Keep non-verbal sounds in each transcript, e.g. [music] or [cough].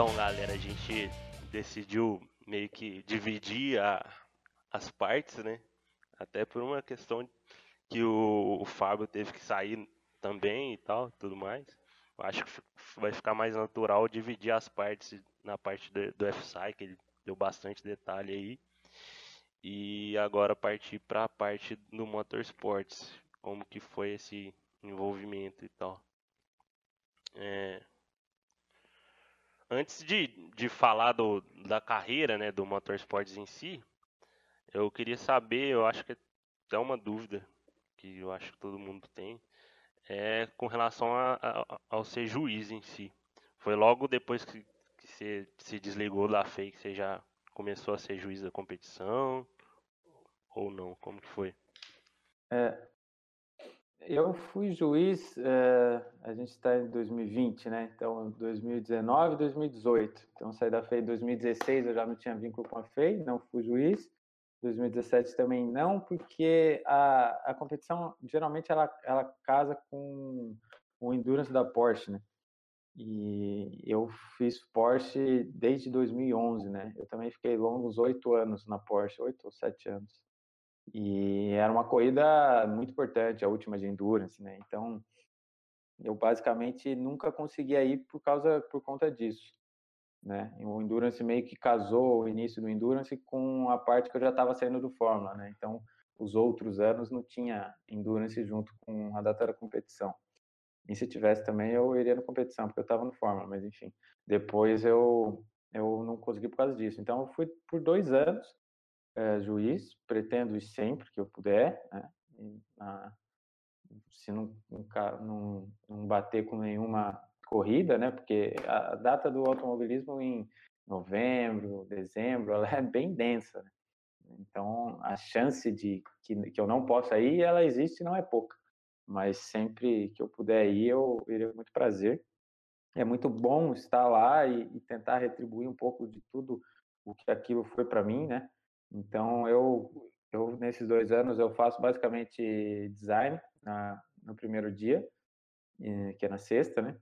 Então, galera, a gente decidiu meio que dividir a, as partes, né? Até por uma questão que o, o Fábio teve que sair também e tal, tudo mais. Eu acho que vai ficar mais natural dividir as partes na parte do, do F-Sci, que ele deu bastante detalhe aí. E agora partir para a parte do Motorsports, como que foi esse envolvimento e tal. É... Antes de, de falar do, da carreira né, do Motorsports em si, eu queria saber, eu acho que é uma dúvida que eu acho que todo mundo tem, é com relação a, a, ao ser juiz em si. Foi logo depois que, que você se desligou da FEI que você já começou a ser juiz da competição? Ou não? Como que foi? É, eu fui juiz, é, a gente está em 2020, né? Então, 2019 e 2018. Então, saí da FEI em 2016, eu já não tinha vínculo com a FEI, não fui juiz. 2017 também não, porque a, a competição geralmente ela, ela casa com o endurance da Porsche, né? E eu fiz Porsche desde 2011, né? Eu também fiquei longos oito anos na Porsche, oito ou sete anos. E era uma corrida muito importante, a última de endurance, né? Então, eu basicamente nunca conseguia ir por causa por conta disso, né? O endurance meio que casou o início do endurance com a parte que eu já estava saindo do Fórmula, né? Então, os outros anos não tinha endurance junto com a data da competição. E se tivesse também, eu iria na competição, porque eu estava no Fórmula, mas enfim. Depois eu eu não consegui por causa disso. Então, eu fui por dois anos é, juiz, pretendo ir sempre que eu puder, né? E, se não, não, não bater com nenhuma corrida, né? Porque a data do automobilismo em novembro, dezembro, [laughs] ela é bem densa. Né? Então, a chance de que, que eu não possa ir, ela existe, não é pouca mas sempre que eu puder ir, eu iria com muito prazer. É muito bom estar lá e, e, tentar retribuir um pouco de tudo o que aquilo foi para mim, né? Então, eu, eu, nesses dois anos, eu faço basicamente design na, no primeiro dia, que é na sexta, né?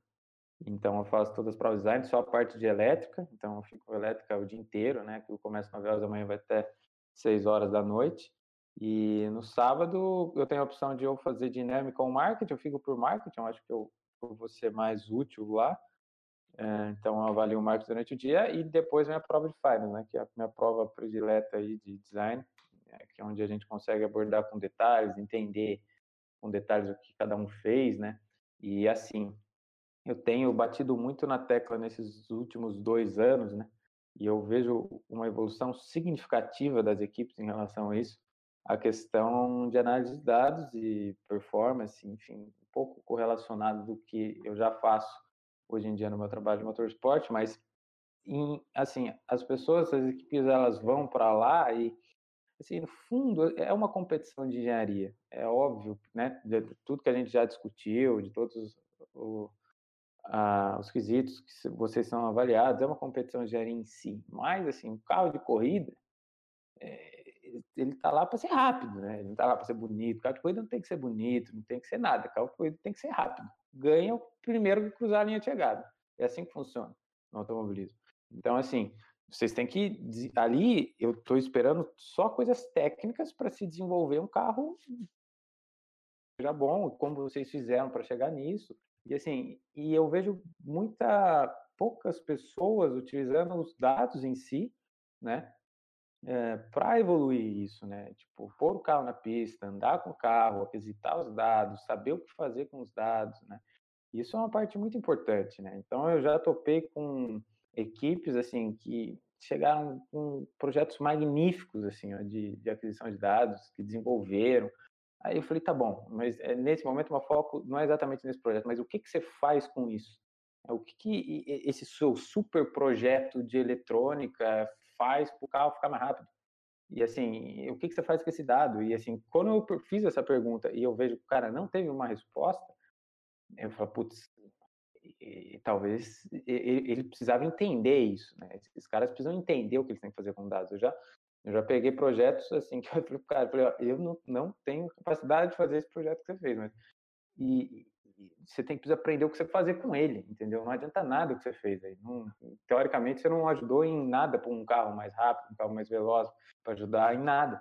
Então, eu faço todas as provas de design, só a parte de elétrica. Então, eu fico elétrica o dia inteiro, né? Que eu começo às 9 horas da manhã, vai até 6 horas da noite. E no sábado eu tenho a opção de eu fazer dinâmica ou marketing, eu fico por marketing, eu acho que eu, eu vou ser mais útil lá. É, então eu avalio o marketing durante o dia e depois vem a prova de finance, né, que é a minha prova predileta aí de design, é, que é onde a gente consegue abordar com detalhes, entender com detalhes o que cada um fez, né? E assim, eu tenho batido muito na tecla nesses últimos dois anos, né? E eu vejo uma evolução significativa das equipes em relação a isso a questão de análise de dados e performance, enfim, um pouco correlacionado do que eu já faço hoje em dia no meu trabalho de motorsport, mas em, assim, as pessoas, as equipes, elas vão para lá e assim, no fundo é uma competição de engenharia, é óbvio, né, de tudo que a gente já discutiu, de todos os, o, a, os quesitos que vocês são avaliados, é uma competição de engenharia em si, mas assim, um carro de corrida é, ele está lá para ser rápido, né? Ele não está lá para ser bonito. Corrida não tem que ser bonito, não tem que ser nada. Corrida tem que ser rápido. Ganha o primeiro que cruzar a linha de chegada. É assim que funciona no automobilismo. Então, assim, vocês têm que. Ali, eu estou esperando só coisas técnicas para se desenvolver um carro já bom, como vocês fizeram para chegar nisso. E assim, e eu vejo muita poucas pessoas utilizando os dados em si, né, é, eh, para evoluir isso, né? Tipo, pôr o carro na pista, andar com o carro, aquisitar os dados, saber o que fazer com os dados, né? Isso é uma parte muito importante, né? Então, eu já topei com equipes, assim, que chegaram com projetos magníficos, assim, ó, de, de aquisição de dados, que desenvolveram. Aí eu falei, tá bom, mas é, nesse momento o meu foco não é exatamente nesse projeto, mas o que, que você faz com isso? O que, que esse seu super projeto de eletrônica faz para o carro ficar mais rápido? E assim, o que, que você faz com esse dado? E assim, quando eu fiz essa pergunta e eu vejo que o cara não teve uma resposta, eu falo, putz, talvez ele, ele, precisava entender isso, né? Esses caras precisam entender o que eles têm que fazer com dados. Eu já, eu já peguei projetos assim [laughs] que eu falei cara, eu, falei, eu não, não tenho capacidade de fazer esse projeto que você fez, mas e você tem que aprender o que você fazer com ele, entendeu? Não adianta nada o que você fez aí. Não, teoricamente, você não ajudou em nada para um carro mais rápido, um carro mais veloz, para ajudar em nada.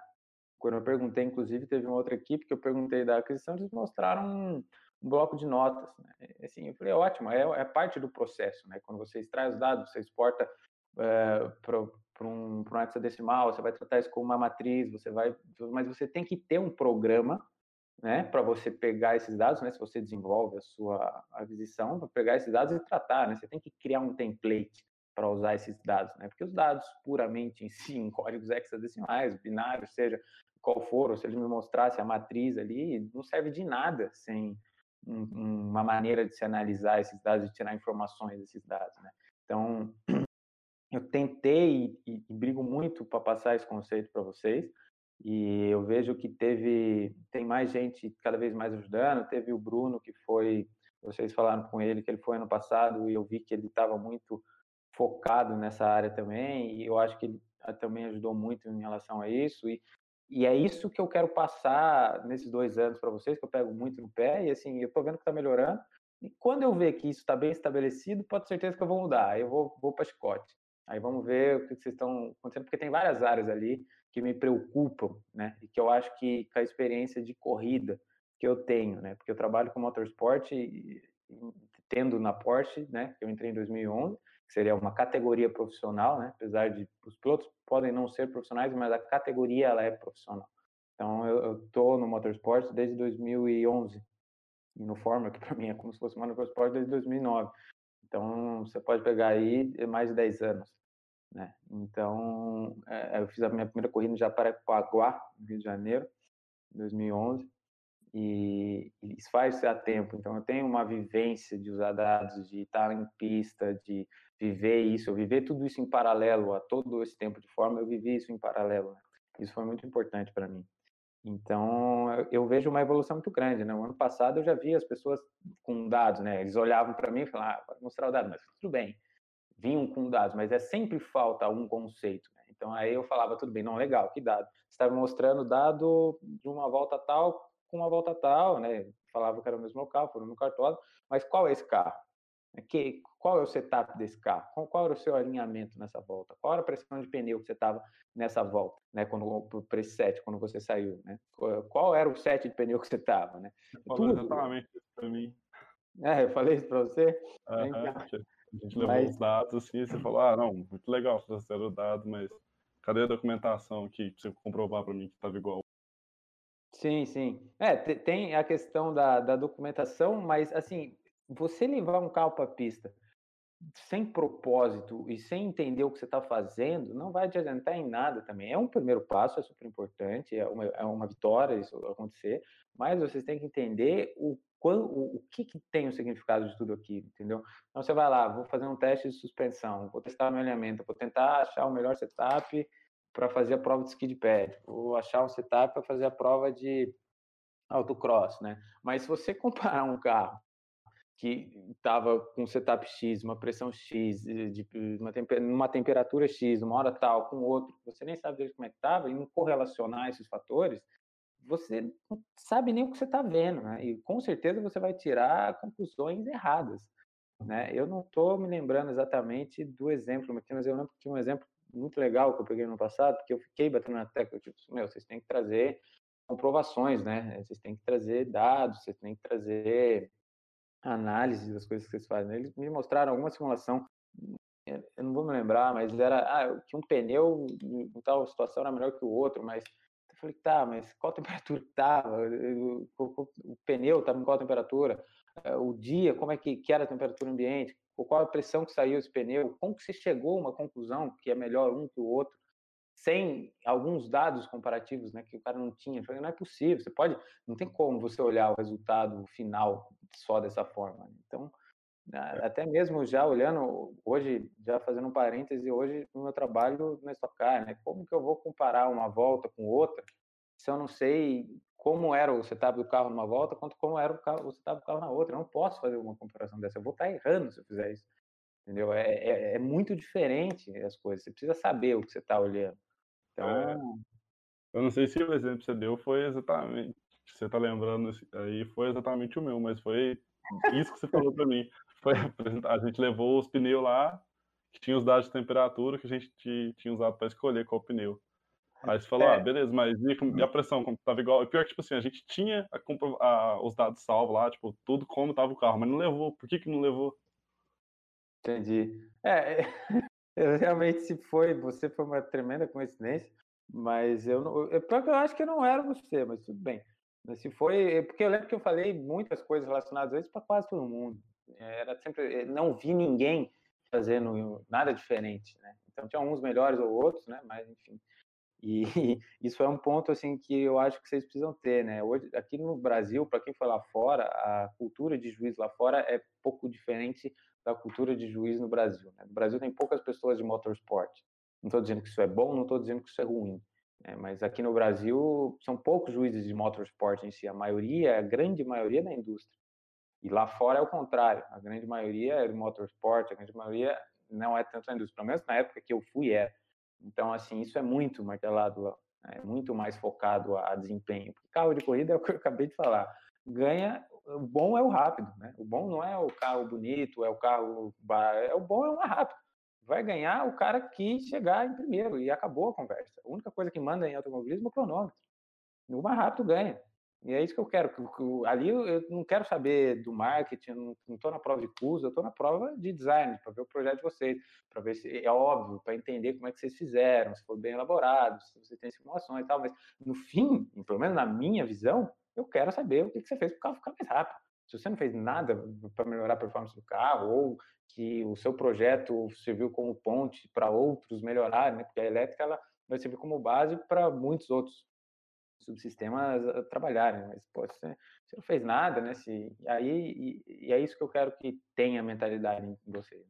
Quando eu perguntei, inclusive, teve uma outra equipe que eu perguntei da aquisição, eles mostraram um, um bloco de notas. Né? Assim, eu falei, ótimo, é, é, parte do processo, né? Quando você extrai os dados, você exporta é, para um, um hexadecimal, você vai tratar isso como uma matriz, você vai, mas você tem que ter um programa né, para você pegar esses dados, né, se você desenvolve a sua aquisição, para pegar esses dados e tratar, né, você tem que criar um template para usar esses dados, né, porque os dados puramente em si, em códigos hexadecimais, binários, seja qual for, ou se ele me mostrasse a matriz ali, não serve de nada sem um, uma maneira de se analisar esses dados, de tirar informações desses dados, né. Então, [clears throat] eu tentei e, e brigo muito para passar esse conceito para vocês, e eu vejo que teve tem mais gente cada vez mais ajudando. Teve o Bruno que foi, vocês falaram com ele que ele foi ano passado e eu vi que ele estava muito focado nessa área também. E eu acho que ele ah, também ajudou muito em relação a isso. E, e é isso que eu quero passar nesses dois anos para vocês, que eu pego muito no pé. E assim, eu estou vendo que está melhorando. E quando eu ver que isso está bem estabelecido, pode ter certeza que eu vou mudar. Eu vou, vou para chicote. Aí vamos ver o que vocês estão acontecendo, porque tem várias áreas ali que me preocupam, né? E que eu acho que com a experiência de corrida que eu tenho, né? Porque eu trabalho com motorsport e, tendo na Porsche, né? Eu entrei em 2011, que seria uma categoria profissional, né? Apesar de os pilotos podem não ser profissionais, mas a categoria ela é profissional. Então eu, eu tô no motorsport desde 2011 e no Fórmula, que para mim é como se fosse motorsport desde 2009. Então você pode pegar aí mais de 10 anos. Né? Então, é, eu fiz a minha primeira corrida em Jacarepaguá, no Rio de Janeiro, em 2011, e, isso faz há tempo. Então, eu tenho uma vivência de usar dados, de estar em pista, de viver isso, eu viver tudo isso em paralelo a todo esse tempo de forma, eu vivi isso em paralelo. Né? Isso foi muito importante para mim. Então, eu vejo uma evolução muito grande, né? O ano passado eu já vi as pessoas com dados, né? Eles olhavam para mim e falavam, ah, pode mostrar o dado, mas tudo bem vinham com dados, mas é sempre falta um conceito. Né? Então aí eu falava, tudo bem, não, legal, que dado? Você estava mostrando dado de uma volta tal com uma volta tal, né? Falava que era o mesmo carro, foi no cartório, mas qual é esse carro? É que, qual é o setup desse carro? Qual, qual, era o seu alinhamento nessa volta? Qual era a pressão de pneu que você estava nessa volta, né? Quando para esse set, quando você saiu, né? Qual era o set de pneu que você estava, né? Tudo. Exatamente isso para mim. É, eu falei isso para você. Uhum. A gente levou mas... os dados assim e você falou, ah, não, muito legal fazer o dado, mas cadê a documentação pra você comprovar para mim que estava igual? Sim, sim. É, tem a questão da, da documentação, mas assim, você levar um carro para a pista sem propósito e sem entender o que você está fazendo, não vai te adiantar em nada também. É um primeiro passo, é super importante, é uma, é uma vitória isso acontecer, mas vocês têm que entender o o, o que, que tem o significado de tudo aquilo, entendeu? Então você vai lá, vou fazer um teste de suspensão, vou testar meu alinhamento, vou tentar achar o melhor setup para fazer a prova de skid pad, vou achar um setup para fazer a prova de autocross, né? Mas se você comparar um carro que estava com setup X, uma pressão X, de, uma, temper, temperatura X, uma hora tal, com outro, você nem sabe como é que estava, e não correlacionar esses fatores, você não sabe nem o que você está vendo, né? E com certeza você vai tirar conclusões erradas, né? Eu não estou me lembrando exatamente do exemplo, mas eu lembro que tinha um exemplo muito legal que eu peguei no passado, porque eu fiquei batendo na tecla, tipo, meu, vocês têm que trazer comprovações, né? Vocês têm que trazer dados, vocês têm que trazer análise das coisas que vocês fazem. Eles me mostraram alguma simulação, eu não vou me lembrar, mas era ah, que um pneu em tal situação era melhor que o outro, mas falei, tá, mas qual temperatura estava? O pneu estava em qual temperatura? Eh, o dia, como é que, que era a temperatura ambiente? Qual a pressão que saiu esse pneu? Como que você chegou a uma conclusão que é melhor um que o outro? Sem alguns dados comparativos, né, que o cara não tinha. Eu falei, não é possível. Você pode, não tem como você olhar o resultado final só dessa forma. Então, é. Até mesmo já olhando hoje, já fazendo um parêntese, hoje no meu trabalho no Stock Car, né? Como que eu vou comparar uma volta com outra se eu não sei como era o setup do carro numa volta, quanto como era o, carro, o setup do carro na outra? Eu não posso fazer uma comparação dessa. Eu vou estar errando se eu fizer isso. Entendeu? É, é, é muito diferente as coisas. Você precisa saber o que você está olhando. Então. É. Eu não sei se o exemplo que você deu foi exatamente. Você está lembrando aí, foi exatamente o meu, mas foi isso que você falou para mim. Foi, a gente levou os pneus lá, que tinha os dados de temperatura que a gente tinha usado para escolher qual pneu. Aí você falou, ah, é. ah, beleza, mas e, a pressão, como tava igual? E pior que, tipo assim, a gente tinha a, a, os dados salvos lá, tipo, tudo como tava o carro, mas não levou. Por que que não levou? Entendi. É, [laughs] eu realmente, se foi, você foi uma tremenda coincidência, mas eu não, eu, eu acho que não era você, mas tudo bem. Se foi, porque eu lembro que eu falei muitas coisas relacionadas a isso para quase todo mundo. Era sempre, não vi ninguém fazendo nada diferente, né? Então tinha uns melhores ou outros, né? Mas enfim. E [laughs] isso é um ponto assim que eu acho que vocês precisam ter, né? Hoje, aqui no Brasil, para quem foi lá fora, a cultura de juiz lá fora é pouco diferente da cultura de juiz no Brasil. Né? No Brasil tem poucas pessoas de motorsport. Não estou dizendo que isso é bom, não estou dizendo que isso é ruim. Né? Mas aqui no Brasil são poucos juízes de motorsport em si. A maioria, a grande maioria é da indústria. E lá fora é o contrário. A grande maioria é do motorsport, a grande maioria não é tanto da indústria. Pelo menos na época que eu fui era. Então, assim, isso é muito martelado lá. Né? É muito mais focado a desempenho. Porque carro de corrida é o que eu acabei de falar. Ganha o bom é o rápido, né? O bom não é o carro bonito, é o carro. É o bom é o mais rápido. Vai ganhar o cara que chegar em primeiro e acabou a conversa. A única coisa que manda em automobilismo é o cronômetro. O mais rápido ganha. E é isso que eu quero. Ali eu não quero saber do marketing, não estou na prova de curso, eu estou na prova de design, para ver o projeto de vocês, para ver se é óbvio, para entender como é que vocês fizeram, se foi bem elaborado, se você tem simulações e tal. Mas no fim, pelo menos na minha visão, eu quero saber o que você fez para o carro ficar mais rápido. Se você não fez nada para melhorar a performance do carro, ou que o seu projeto serviu como ponte para outros melhorarem, né? porque a elétrica ela vai servir como base para muitos outros subsistemas trabalharem, mas pô, você, você, não fez nada, né? Se, aí, e, e, é isso que eu quero que tenha mentalidade em você.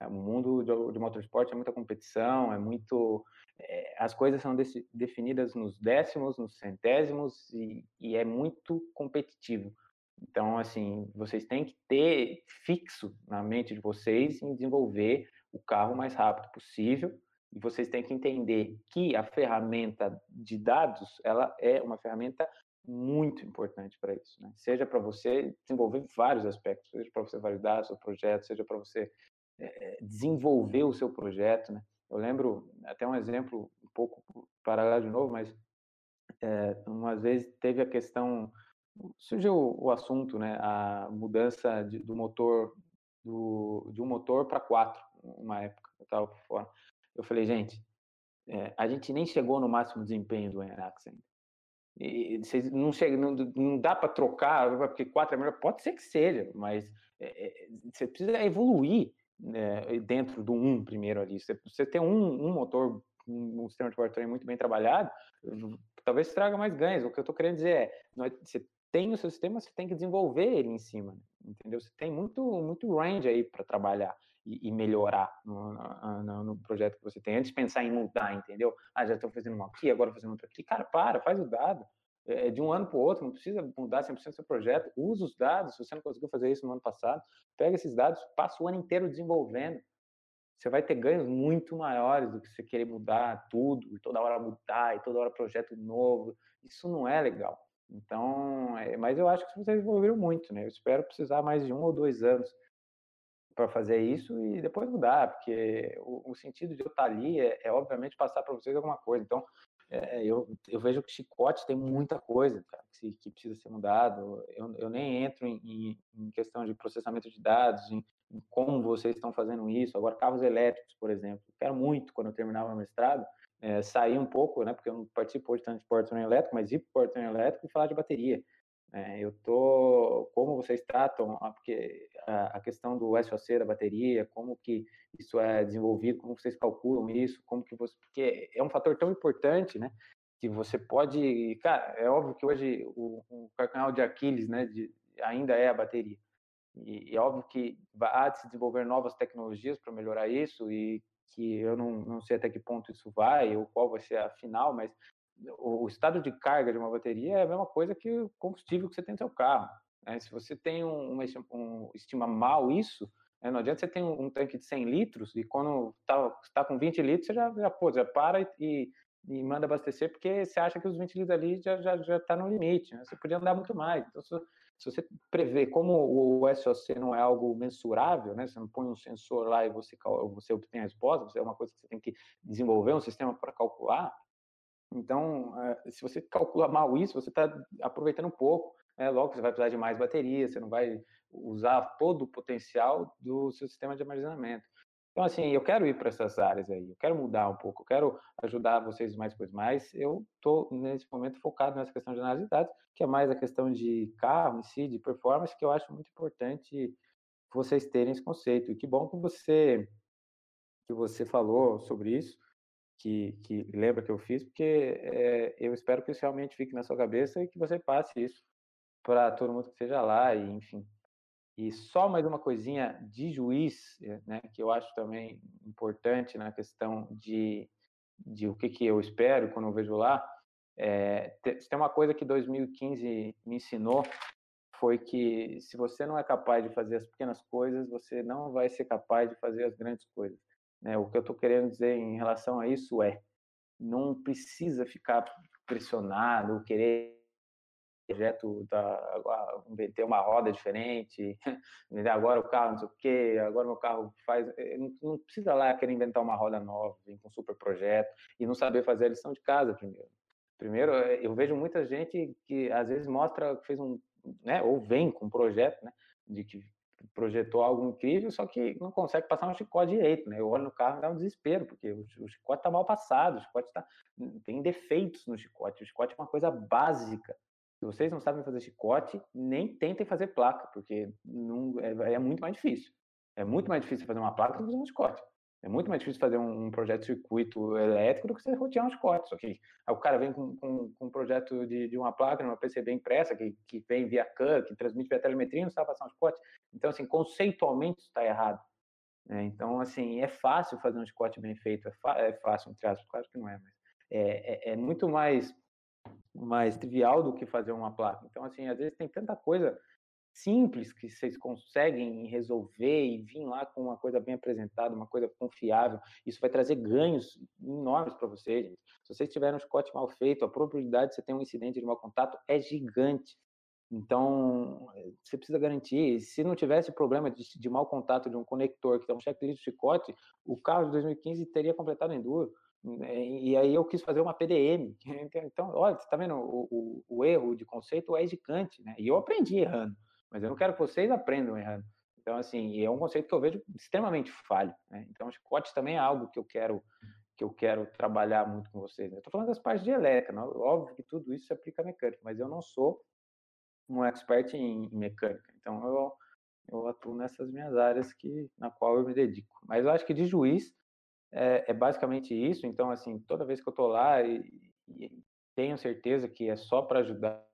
É, o mundo de, de motorsport é muita competição, é muito é, as coisas são definidas nos décimos, nos centésimos e, e, é muito competitivo. Então, assim, vocês têm que ter fixo na mente de vocês em desenvolver o carro o mais rápido possível e vocês têm que entender que a ferramenta de dados ela é uma ferramenta muito importante para isso, né? Seja para você desenvolver vários aspectos, seja para você validar seu projeto, seja para você é, desenvolver o seu projeto, né? Eu lembro até um exemplo um pouco paralelo de novo, mas é, uma vez teve a questão, surgiu o assunto, né, a mudança de, do motor do, de um motor para quatro, uma época eu estava por fora. Eu falei, gente, é, a gente nem chegou no máximo desempenho do Enrax ainda. E, vocês não, chega, não, não dá para trocar, porque quatro é melhor, pode ser que seja, mas é, você precisa evoluir é, dentro do um primeiro ali. Você, você tem um, um motor, um sistema de powertrain muito bem trabalhado, talvez traga mais ganhos. O que eu estou querendo dizer é, é, você tem o seu sistema, você tem que desenvolver ele em cima, entendeu? Você tem muito, muito range aí para trabalhar e, e melhorar no, no, no, projeto que você tem, antes de pensar em mudar, entendeu? Ah, já estou fazendo uma aqui, agora fazendo outra aqui. Cara, para, faz o dado. É, é de um ano para o outro, não precisa mudar 100% do seu projeto, usa os dados, se você não conseguiu fazer isso no ano passado, pega esses dados, passa o ano inteiro desenvolvendo, você vai ter ganhos muito maiores do que você querer mudar tudo, e toda hora mudar, e toda hora projeto novo, isso não é legal. Então, é, mas eu acho que vocês evoluíram muito, né? Eu espero precisar mais de um ou dois anos para fazer isso e depois mudar, porque o, o, sentido de eu estar ali é, é obviamente passar para vocês alguma coisa. Então, é, eu, eu vejo que chicote tem muita coisa cara, que, que, precisa ser mudado. Eu, eu nem entro em, em, questão de processamento de dados, em, em, como vocês estão fazendo isso. Agora, carros elétricos, por exemplo. Quero muito, quando eu terminar o mestrado, é, sair um pouco, né, porque eu não participo hoje tanto de portão elétrico, mas ir para o portão elétrico e falar de bateria. É, eu tô, como vocês tratam, porque a, a, questão do SOC da bateria, como que isso é desenvolvido, como vocês calculam isso, como que você, porque é um fator tão importante, né, que você pode, cara, é óbvio que hoje o, o calcanhar de Aquiles, né, de, ainda é a bateria. E, e é óbvio que há de se desenvolver novas tecnologias para melhorar isso e que eu não, não sei até que ponto isso vai ou qual vai ser a final, mas o, estado de carga de uma bateria é a mesma coisa que o combustível que você tem no seu carro. Né? Se você tem um, uma, um, estima mal isso, né? não adianta você ter um, um, tanque de 100 litros e quando está tá com 20 litros, você já, já, pô, já para e, e, manda abastecer porque você acha que os 20 litros ali já está já, já tá no limite. Né? Você podia andar muito mais. Então, se você prevê, como o SOC não é algo mensurável, né? Você não põe um sensor lá e você, você obtém a resposta, é uma coisa que você tem que desenvolver um sistema para calcular. Então, eh, se você calcula mal isso, você está aproveitando um pouco, né? logo você vai precisar de mais bateria, você não vai usar todo o potencial do seu sistema de armazenamento. Então, assim, eu quero ir para essas áreas aí, eu quero mudar um pouco, eu quero ajudar vocês mais coisas, mas eu estou, nesse momento, focado nessa questão de análise de dados, que é mais a questão de carro em si, de performance, que eu acho muito importante vocês terem esse conceito. E que bom que você, que você falou sobre isso, que, que lembra que eu fiz, porque é, eu espero que isso realmente fique na sua cabeça e que você passe isso para todo mundo que esteja lá, e enfim, e só mais uma coisinha de juiz, eh, né, que eu acho também importante na questão de, de o que, que eu espero quando eu vejo lá. É, tem uma coisa que 2015 me ensinou, foi que se você não é capaz de fazer as pequenas coisas, você não vai ser capaz de fazer as grandes coisas. Né? O que eu estou querendo dizer em relação a isso é, não precisa ficar pressionado, querer projeto da inventei uma roda diferente, [laughs] agora o carro não sei o quê, agora meu carro faz, eh, não, precisa lá querer inventar uma roda nova, vir com um super projeto e não saber fazer a lição de casa primeiro. Primeiro, eh, eu vejo muita gente que às vezes mostra que fez um, né, ou vem com um projeto, né, de que projetou algo incrível, só que não consegue passar um chicote direito, né? Eu olho no carro e dá um desespero, porque o, o chicote está mal passado, o chicote tá, tem defeitos no chicote. O chicote é uma coisa básica se vocês não sabem fazer chicote, nem tentem fazer placa, porque não, é, é, muito mais difícil. É muito mais difícil fazer uma placa do que fazer um chicote. É muito mais difícil fazer um, projeto de circuito elétrico do que você rotear um chicote. Só que o cara vem com, com, com um projeto de, de, uma placa, uma PCB impressa, que, que vem via CAN, que transmite via telemetria, não sabe passar um chicote. Então, assim, conceitualmente está errado. É, então, assim, é fácil fazer um chicote bem feito, é, é fácil, entre aspas, claro que não é, mas é, é, é muito mais mais trivial do que fazer uma placa. Então, assim, às vezes tem tanta coisa simples que vocês conseguem resolver e vir lá com uma coisa bem apresentada, uma coisa confiável. Isso vai trazer ganhos enormes para vocês. Gente. Se vocês tiverem um chicote mal feito, a probabilidade de você ter um incidente de mau contato é gigante. Então, você precisa garantir. Se não tivesse problema de, de mau contato de um conector, que é um checklist de chicote, o carro de 2015 teria completado enduro. Né, e aí eu quis fazer uma PDM. [laughs] Então, olha, você está vendo, o, o, o, erro de conceito é gigante, né? E eu aprendi errando, mas eu não quero que vocês aprendam errando. Então, assim, é um conceito que eu vejo extremamente falho. Né? Então, chicote também é algo que eu quero que eu quero trabalhar muito com vocês. Né? Estou falando das partes de elétrica, não? óbvio que tudo isso se aplica à mecânica, mas eu não sou um expert em, em mecânica. Então, eu, eu atuo nessas minhas áreas que na qual eu me dedico. Mas eu acho que de juiz é, é, basicamente isso. Então, assim, toda vez que eu tô lá e, e tenho certeza que é só para ajudar,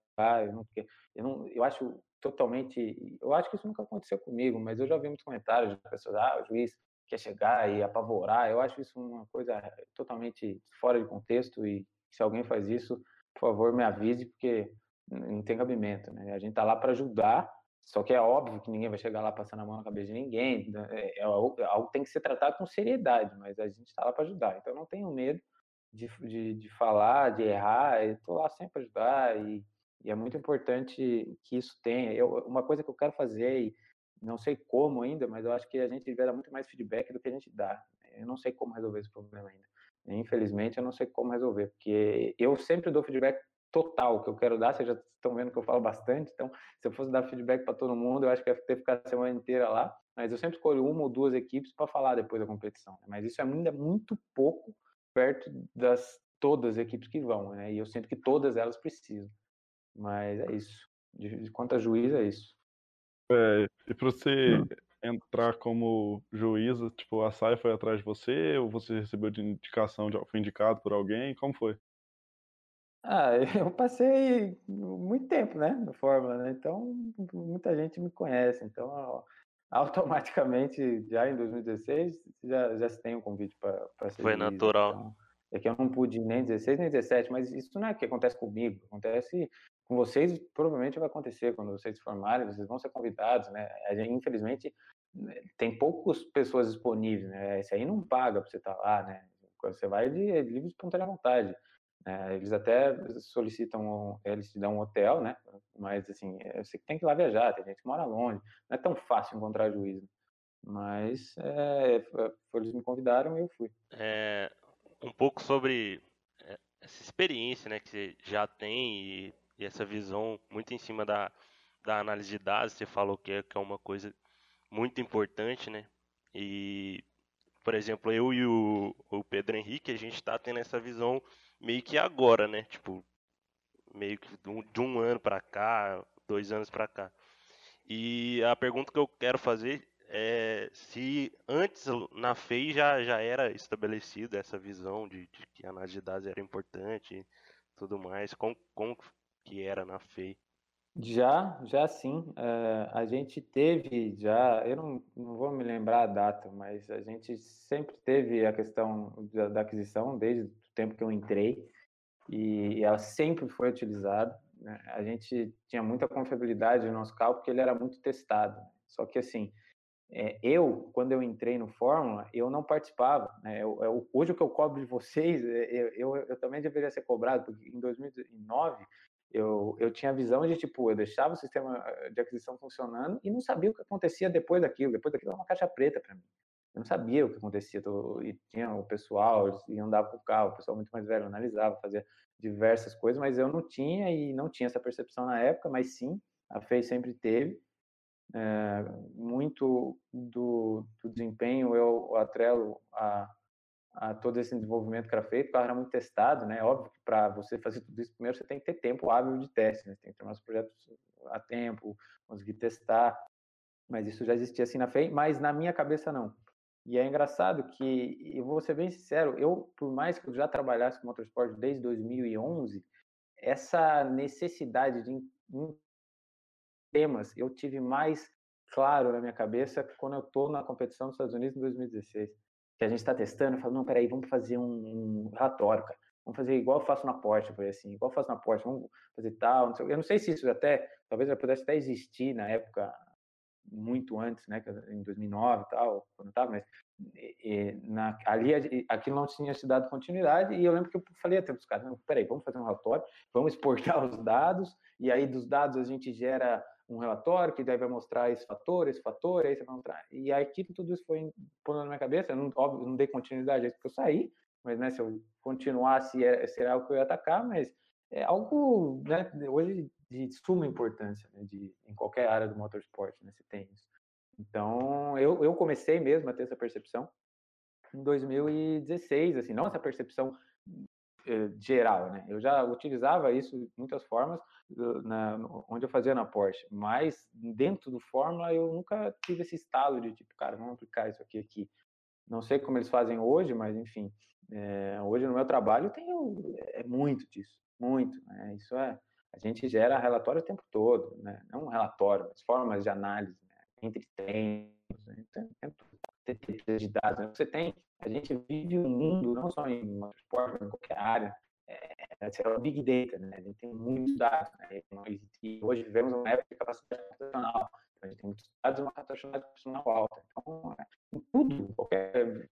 eu não, eu não, eu acho totalmente, eu acho que isso nunca aconteceu comigo, mas eu já vi muitos comentários de pessoas, ah, o juiz quer chegar e apavorar. Eu acho isso uma coisa totalmente fora de contexto e se alguém faz isso, por favor, me avise, porque não tem cabimento, né? A gente tá lá para ajudar só que é óbvio que ninguém vai chegar lá passando a mão na cabeça de ninguém. Né, é, é algo, é algo tem que ser tratado com seriedade, mas a gente está lá para ajudar. Então não tenho medo de, de, de falar, de errar. Estou lá sempre para ajudar e, e, é muito importante que isso tenha. Eu, uma coisa que eu quero fazer, e não sei como ainda, mas eu acho que a gente dar muito mais feedback do que a gente dá. Eu não sei como resolver esse problema ainda. Infelizmente, eu não sei como resolver, porque eu sempre dou feedback total que eu quero dar. Vocês já estão vendo que eu falo bastante, então se eu fosse dar feedback para todo mundo, eu acho que ia ter que ficar a semana inteira lá. Mas eu sempre escolho uma ou duas equipes para falar depois da competição. Né? Mas isso é ainda muito pouco perto das todas as equipes que vão, né? E eu sinto que todas elas precisam. Mas é isso. De, de quanto a juiz, é isso. É, e para você hum. entrar como juíza, tipo, a SAI foi atrás de você ou você recebeu de indicação, de, foi indicado por alguém? Como foi? Ah, [laughs] eu passei muito tempo, né, no Fórmula, né? Então, muita gente me conhece. Então, [laughs] automaticamente, já em 2016, já, já se tem um convite para ser Foi natural. Então, é que eu não pude nem 16 nem 17, mas isso não é que acontece comigo, acontece com vocês, provavelmente vai acontecer quando vocês se formarem, vocês vão ser convidados, né? A gente, infelizmente, tem poucas pessoas disponíveis, né? Esse aí não paga para você estar tá lá, né? Você vai de livre espontânea vontade. É, eles até solicitam, eles te dão um hotel, né? Mas, assim, você tem que ir lá viajar, tem gente que mora longe. Não é tão fácil encontrar juiz. Né? Mas, é, eles me convidaram e eu fui. É, um pouco sobre é, essa experiência, né? Que você já tem e, e essa visão muito em cima da, da análise de dados. Você falou que é, que é uma coisa muito importante, né? E, por exemplo, eu e o, o Pedro Henrique, a gente está tendo essa visão meio que agora, né? Tipo, meio que de um ano para cá, dois anos para cá. E a pergunta que eu quero fazer é se antes na FEI já, já era estabelecida essa visão de, de que a análise de dados era importante e tudo mais, como, como que era na FEI? Já, já sim. Uh, a gente teve já, eu não, não vou me lembrar a data, mas a gente sempre teve a questão da, da aquisição desde tempo que eu entrei e ela sempre foi utilizada. Né? A gente tinha muita confiabilidade no nosso carro porque ele era muito testado. Só que assim, é, eu, quando eu entrei no Fórmula, eu não participava. Né? Hoje o que eu cobro de vocês, é, eu, eu, eu também deveria ser cobrado, porque em 2009 eu, eu tinha a visão de, tipo, eu deixava o sistema eh, de aquisição funcionando e não sabia o que acontecia depois daquilo. Depois daquilo era uma caixa preta para mim. Eu não sabia o que acontecia. E tinha o pessoal, iam andar com o carro, o pessoal muito mais velho analisava, fazia diversas coisas, mas eu não tinha e não tinha essa percepção na época, mas sim, a FEI sempre teve. É, muito do, do, desempenho eu atrelo a, a todo esse desenvolvimento que era feito, o carro era muito testado, né? Óbvio que para você fazer tudo isso, primeiro você tem que ter tempo hábil de teste, né? Tem que ter os projetos a tempo, conseguir testar, mas isso já existia assim na FEI, mas na minha cabeça não. E é engraçado que, eu vou ser bem sincero, eu, por mais que eu já trabalhasse com motorsport desde 2011, essa necessidade de em temas eu tive mais claro na minha cabeça quando eu estou na competição dos Estados Unidos em 2016 que a gente está testando, falo, não, peraí, vamos fazer um, um, relatório, cara. Vamos fazer igual eu faço na Porsche, foi assim, igual eu faço na Porsche, vamos fazer tal. Não sei, eu não sei se isso até, talvez já pudesse até existir na época, muito antes, né, em 2009 e tal, quando estava, mas e, na, ali aquilo não tinha se dado continuidade e eu lembro que eu falei até para os caras, peraí, vamos fazer um relatório, vamos exportar [laughs] os dados e aí dos dados a gente gera um relatório que daí vai mostrar esse fator, esse fator, aí você vai mostrar. E aí tudo isso foi pondo na minha cabeça, eu não, óbvio, não dei continuidade, porque eu saí, mas né, se eu continuasse, é, será o que eu ia atacar, mas é algo, né, hoje de suma importância, né, de, em qualquer área do motorsport, né, se tem isso. Então, eu, eu comecei mesmo a ter essa percepção em 2016, assim, não essa percepção eh, geral, né? Eu já utilizava isso de muitas formas na, onde eu fazia na Porsche, mas dentro do Fórmula eu nunca tive esse estalo de tipo, cara, vamos aplicar isso aqui aqui. Não sei como eles fazem hoje, mas enfim, é, hoje no meu trabalho tem é muito disso, muito. Né? Isso é, a gente gera relatório o tempo todo, né? Não um relatório, mas formas de análise né? entre tempos, né? de dados. Né? Você tem a gente vive um mundo, não só em mas em qualquer área, é, é o Big Data, né? A gente tem muitos dados, né? E hoje vivemos uma época de capacidade computacional. A gente tem muitos dados e uma capacidade computacional alta. Então, é, em tudo, qualquer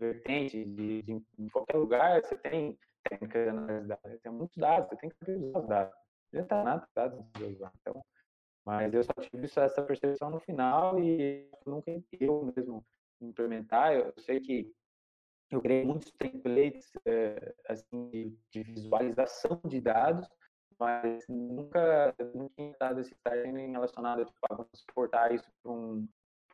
vertente, de, de, em qualquer lugar, você tem técnicas de análise de dados. Tem muitos dados, você tem que saber usar os dados. Não está nada usar. Então, mas eu só tive essa percepção no final e nunca eu mesmo implementar. Eu sei que eu criei muitos templates é, assim, de, de, visualização de dados, mas nunca, nunca tinha dado esse treino relacionado a tipo, ah, vamos exportar isso para um,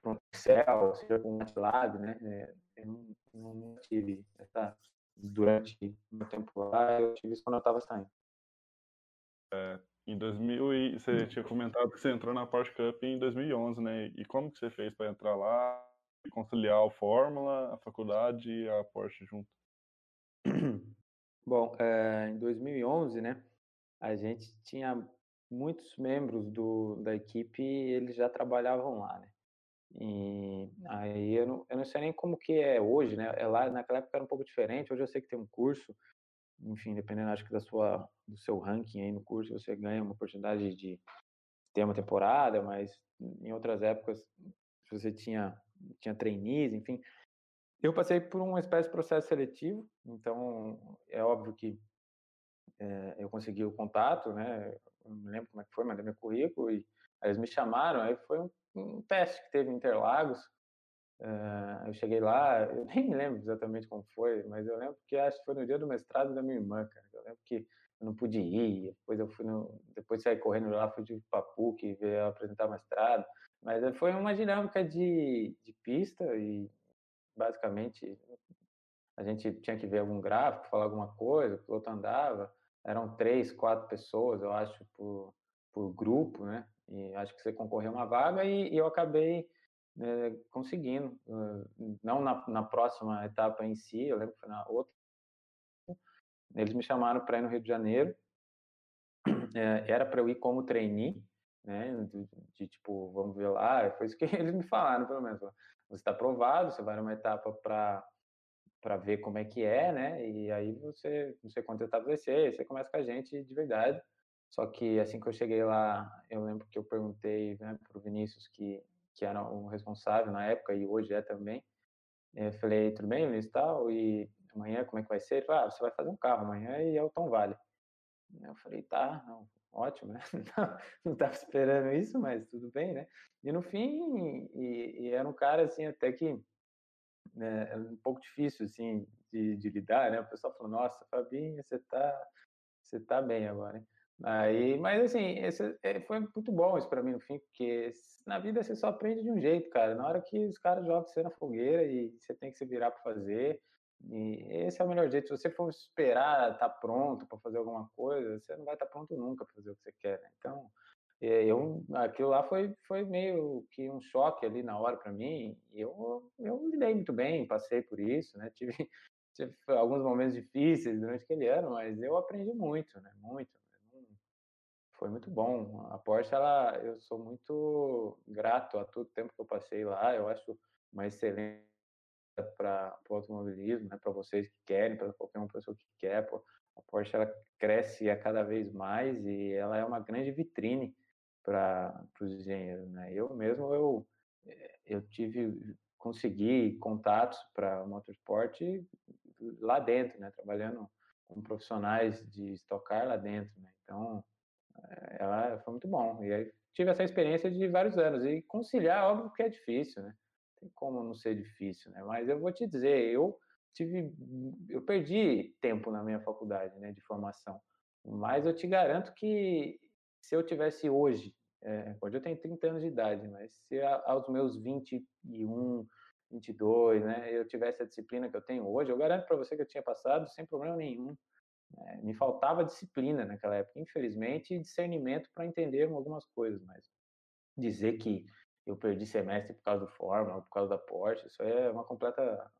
um, Excel, seja para um MATLAB, né? É, eu não, não, tive essa, durante meu tempo lá, eu tive isso quando eu estava saindo. É, em 2000, e você tinha comentado que você entrou na Porsche Cup em 2011, né? E como que você fez para entrar lá? conciliar a Fórmula, a faculdade e a Porsche junto? Bom, é, em 2011, né, a gente tinha muitos membros do, da equipe, eles já trabalhavam lá, né? E aí eu não, eu não sei nem como que é hoje, né? É lá naquela época era um pouco diferente. Hoje eu sei que tem um curso, enfim, dependendo acho que da sua do seu ranking aí no curso, você ganha uma oportunidade de ter uma temporada, mas em outras épocas você tinha tinha trainees, enfim. Eu passei por uma espécie de processo seletivo, então é óbvio que é, eu consegui o contato, né? Não me lembro como é que foi, mandei meu currículo e eles me chamaram. Aí foi um, um teste que teve em Interlagos. Uh, eu cheguei lá, eu [laughs] nem me lembro exatamente como foi, mas eu lembro que acho que foi no dia do mestrado da minha irmã, cara. Eu lembro que eu não pude ir, depois eu fui no, depois saí correndo lá, fui de Papuc, ver apresentar mestrado, mas foi uma dinâmica de, de pista e basicamente a gente tinha que ver algum gráfico, falar alguma coisa, o outro andava, eram três, quatro pessoas, eu acho, por, por grupo, né? E acho que você concorreu uma vaga e, e eu acabei né, conseguindo. Não na, na, próxima etapa em si, eu lembro que foi na outra. Eles me chamaram para ir no Rio de Janeiro. [clears throat] É, era para eu ir como trainee, né? De, de, tipo, vamos ver lá. [laughs] Foi isso que eles me falaram, pelo menos. Você está aprovado, você vai numa etapa para para ver como é que é, né? E aí você, não sei quanto etapa vai ser, você começa com a gente de verdade. Só que assim que eu cheguei lá, eu lembro que eu perguntei né, para o Vinícius, que, que era o responsável na época e hoje é também. Eu falei, tudo bem, Vinícius, tal? E amanhã como é que vai ser? Ele falou, ah, você vai fazer um carro amanhã e é o Tom Vale. Eu falei, tá, não, ótimo, né? [laughs] Não estava esperando isso, mas tudo bem, né? E no fim, e, e era um cara assim até que né, é um pouco difícil assim de, de, lidar, né? O pessoal falou, nossa, Fabinho, você tá, você tá bem agora, hein? Aí, mas assim, esse, é, foi muito bom isso para mim no fim, porque na vida você só aprende de um jeito, cara. Na hora que os caras jogam você na fogueira e você tem que se virar para fazer, e esse é o melhor jeito. Se você for esperar estar tá pronto para fazer alguma coisa, você não vai estar tá pronto nunca para fazer o que você quer. Né? Então, é, eu, aquilo lá foi, foi meio que um choque ali na hora para mim. E eu, eu lidei muito bem, passei por isso, né? [laughs] Tive, tive alguns momentos difíceis durante aquele ano, mas eu aprendi muito, né? Muito. Foi muito bom. A Porsche, ela, eu sou muito grato a todo o tempo que eu passei lá. Eu acho uma excelente para o automobilismo, né? Para vocês que querem, para qualquer uma pessoa que quer. Pô. A Porsche ela cresce a cada vez mais e ela é uma grande vitrine para os engenheiros, né? Eu mesmo eu eu tive consegui contatos para motorsport lá dentro, né? Trabalhando com profissionais de estocar lá dentro, né? Então ela foi muito bom e aí tive essa experiência de vários anos e conciliar óbvio que é difícil, né? Tem como não ser difícil, né? Mas eu vou te dizer, eu tive eu perdi tempo na minha faculdade, né? De formação, mas eu te garanto que se eu tivesse hoje, é, hoje eu tenho 30 anos de idade, mas se aos meus 21, 22, né, eu tivesse a disciplina que eu tenho hoje, eu garanto para você que eu tinha passado sem problema nenhum. É, me faltava disciplina naquela época, infelizmente, e discernimento para entender algumas coisas, mas dizer que eu perdi semestre por causa do Fórmula, por causa da Porsche, isso é uma completa.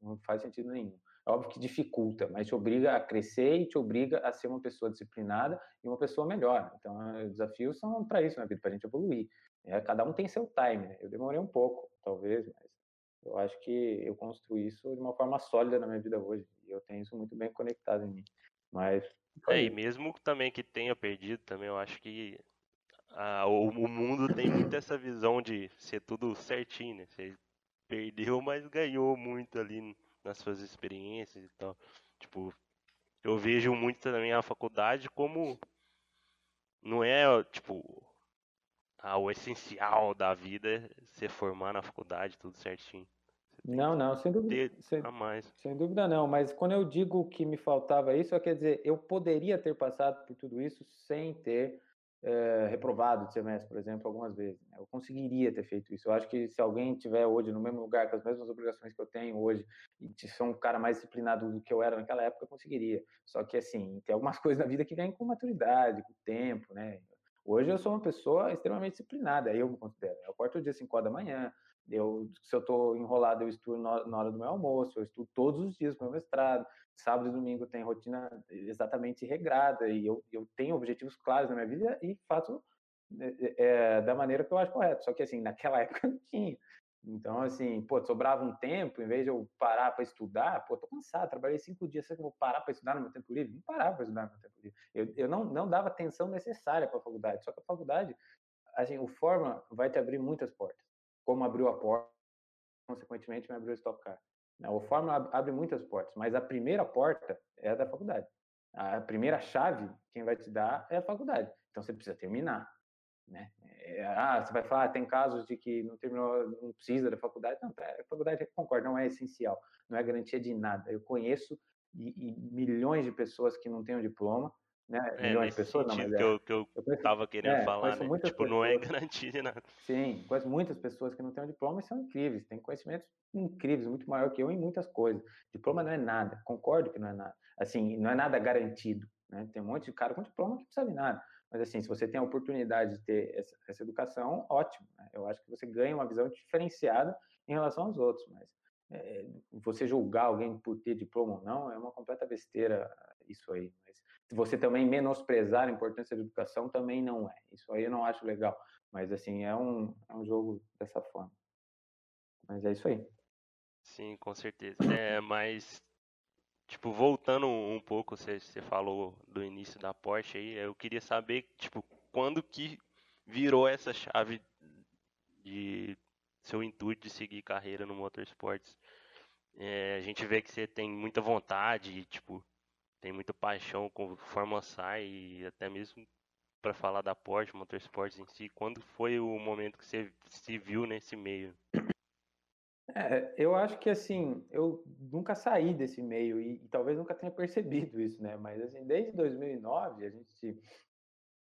não faz sentido nenhum. É óbvio que dificulta, mas te obriga a crescer e te obriga a ser uma pessoa disciplinada e uma pessoa melhor. Então, os desafios são para isso na vida, para a gente evoluir. É, cada um tem seu time. Né? Eu demorei um pouco, talvez, mas eu acho que eu construí isso de uma forma sólida na minha vida hoje. E eu tenho isso muito bem conectado em mim. Mas. É, e mesmo também que tenha perdido, também eu acho que a, o, o, mundo tem muito essa visão de ser tudo certinho, né? Você perdeu, mas ganhou muito ali nas suas experiências e tal. Tipo, eu vejo muito também a faculdade como não é, tipo, ah, o essencial da vida é se formar na faculdade, tudo certinho. Não, não, sem dúvida. Sem, sem, dúvida não, mas quando eu digo que me faltava isso, quer dizer, eu poderia ter passado por tudo isso sem ter é, reprovado de semestre, por exemplo, algumas vezes. Né? Eu conseguiria ter feito isso. Eu acho que se alguém tiver hoje no mesmo lugar, com as mesmas obrigações que eu tenho hoje, e se um cara mais disciplinado do que eu era naquela época, eu conseguiria. Só que, assim, tem algumas [laughs] coisas na vida que vêm com maturidade, com tempo, né? Hoje eu sou uma pessoa extremamente disciplinada, eu me considero. Eu acordo o dia 5 horas da manhã, eu, se eu estou enrolado, eu estudo na hora do meu almoço, eu estudo todos os dias o meu mestrado. Sábado e domingo tem rotina exatamente regrada e eu, eu tenho objetivos claros na minha vida e faço é, da maneira que eu acho correto. Só que, assim, naquela [laughs] época não tinha. Então, assim, pô, sobrava um tempo, em vez de eu parar para estudar, pô, tô cansado, trabalhei cinco dias, será que eu vou parar para estudar no meu tempo livre? Não parava para estudar no meu tempo livre. Eu, eu não, não dava atenção necessária para a faculdade, só que a faculdade, assim, o Forma vai te abrir muitas portas como abriu a porta, consequentemente me abriu o Stock Car. Né, o Fórmula abre muitas portas, mas a primeira porta é a da faculdade. A primeira chave, quem vai te dar é a faculdade. Então você precisa terminar. Né? É, ah, você vai falar, ah, tem casos de que não terminou, não precisa da faculdade. Não, a faculdade, concordo, não é essencial, não é garantia de nada. Eu conheço e, e milhões de pessoas que não têm um diploma, né? É, milhões de pessoas, não, mas é, que eu, que eu, eu conheço, tava querendo é, falar, né? Tipo, pessoas, não é garantia de nada. Sim, conheço muitas pessoas que não têm um diploma e são incríveis, têm conhecimentos incríveis, muito maior que eu em muitas coisas. Diploma não é nada, concordo que não é nada. Assim, não é nada garantido, né? Tem um monte de cara com diploma que não sabe nada. Mas assim, se você tem a oportunidade de ter essa, essa educação, ótimo. Né? Eu acho que você ganha uma visão diferenciada em relação aos outros. Mas é, você julgar alguém por ter diploma ou não é uma completa besteira isso aí. Mas você também menosprezar a importância da educação também não é. Isso aí eu não acho legal. Mas assim, é um, é um jogo dessa forma. Mas é isso aí. Sim, com certeza. É, mas Tipo, voltando um pouco, você, falou do início da Porsche aí, eu queria saber, tipo, quando que virou essa chave de seu intuito de seguir carreira no motorsports? É, a gente vê que você tem muita vontade, tipo, tem muita paixão com Fórmula Sai e até mesmo para falar da Porsche Motorsports em si. Quando foi o momento que você se viu nesse meio? É, eu acho que assim, eu nunca saí desse meio e, e, talvez nunca tenha percebido isso, né? Mas assim, desde 2009, a gente,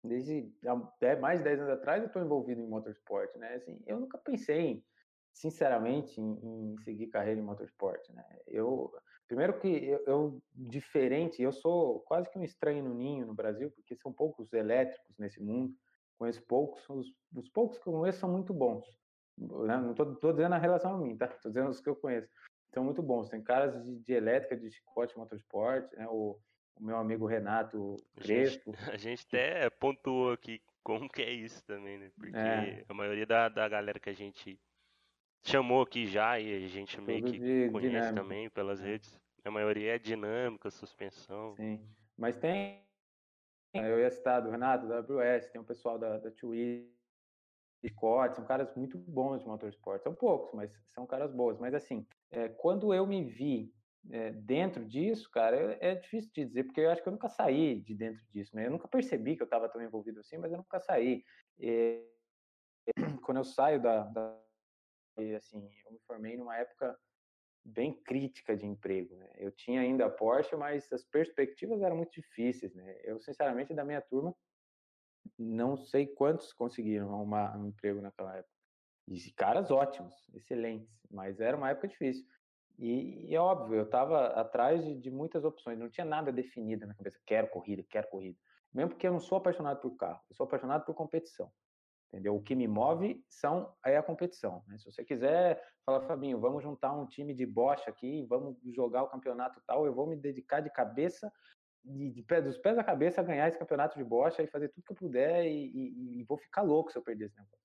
desde até mais de 10 anos atrás, eu estou envolvido em motorsport, né? Assim, eu nunca pensei, sinceramente, em, em, seguir carreira em motorsport, né? Eu, primeiro que eu, eu, diferente, eu sou quase que um estranho no ninho no Brasil, porque são poucos elétricos nesse mundo, conheço poucos, os, os poucos que eu conheço são muito bons. Né? Não estou dizendo a relação a mim, tá? Estou dizendo os que eu conheço. São muito bons. Tem caras de, de elétrica, de chicote motorsport, né? O, o meu amigo Renato Crespo. A gente, [laughs] a gente até pontuou aqui como que é isso também, né? Porque é. a maioria da, da galera que a gente chamou aqui já e a gente meio que conhece dinâmico. também pelas é. redes, a maioria é dinâmica, suspensão. Sim, mas tem, eu ia citar do Renato, da AWS, tem o pessoal da, da Scott, são caras muito bons de motorsport. São poucos, mas são caras boas. Mas assim, é, quando eu me vi é, dentro disso, cara, é, é, difícil de dizer, porque eu acho que eu nunca saí de dentro disso, né? Eu nunca percebi que eu estava tão envolvido assim, mas eu nunca saí. E, [clears throat] quando eu saio da, da assim, eu me formei numa época bem crítica de emprego, né? Eu tinha ainda a Porsche, mas as perspectivas eram muito difíceis, né? Eu, sinceramente, da minha turma, não sei quantos conseguiram arrumar um emprego naquela época. E caras ótimos, excelentes, mas era uma época difícil. E, e é óbvio, eu estava atrás de, de, muitas opções, não tinha nada definido na cabeça. Quero corrida, quero corrida. Mesmo porque eu não sou apaixonado por carro, eu sou apaixonado por competição. Entendeu? O que me move são é a competição. Né? Se você quiser falar, Fabinho, vamos juntar um time de bocha aqui, vamos jogar o campeonato tal, eu vou me dedicar de cabeça de, de pé, dos pés à cabeça ganhar esse campeonato de bocha e fazer tudo que eu puder e, e, e, vou ficar louco se eu perder esse negócio.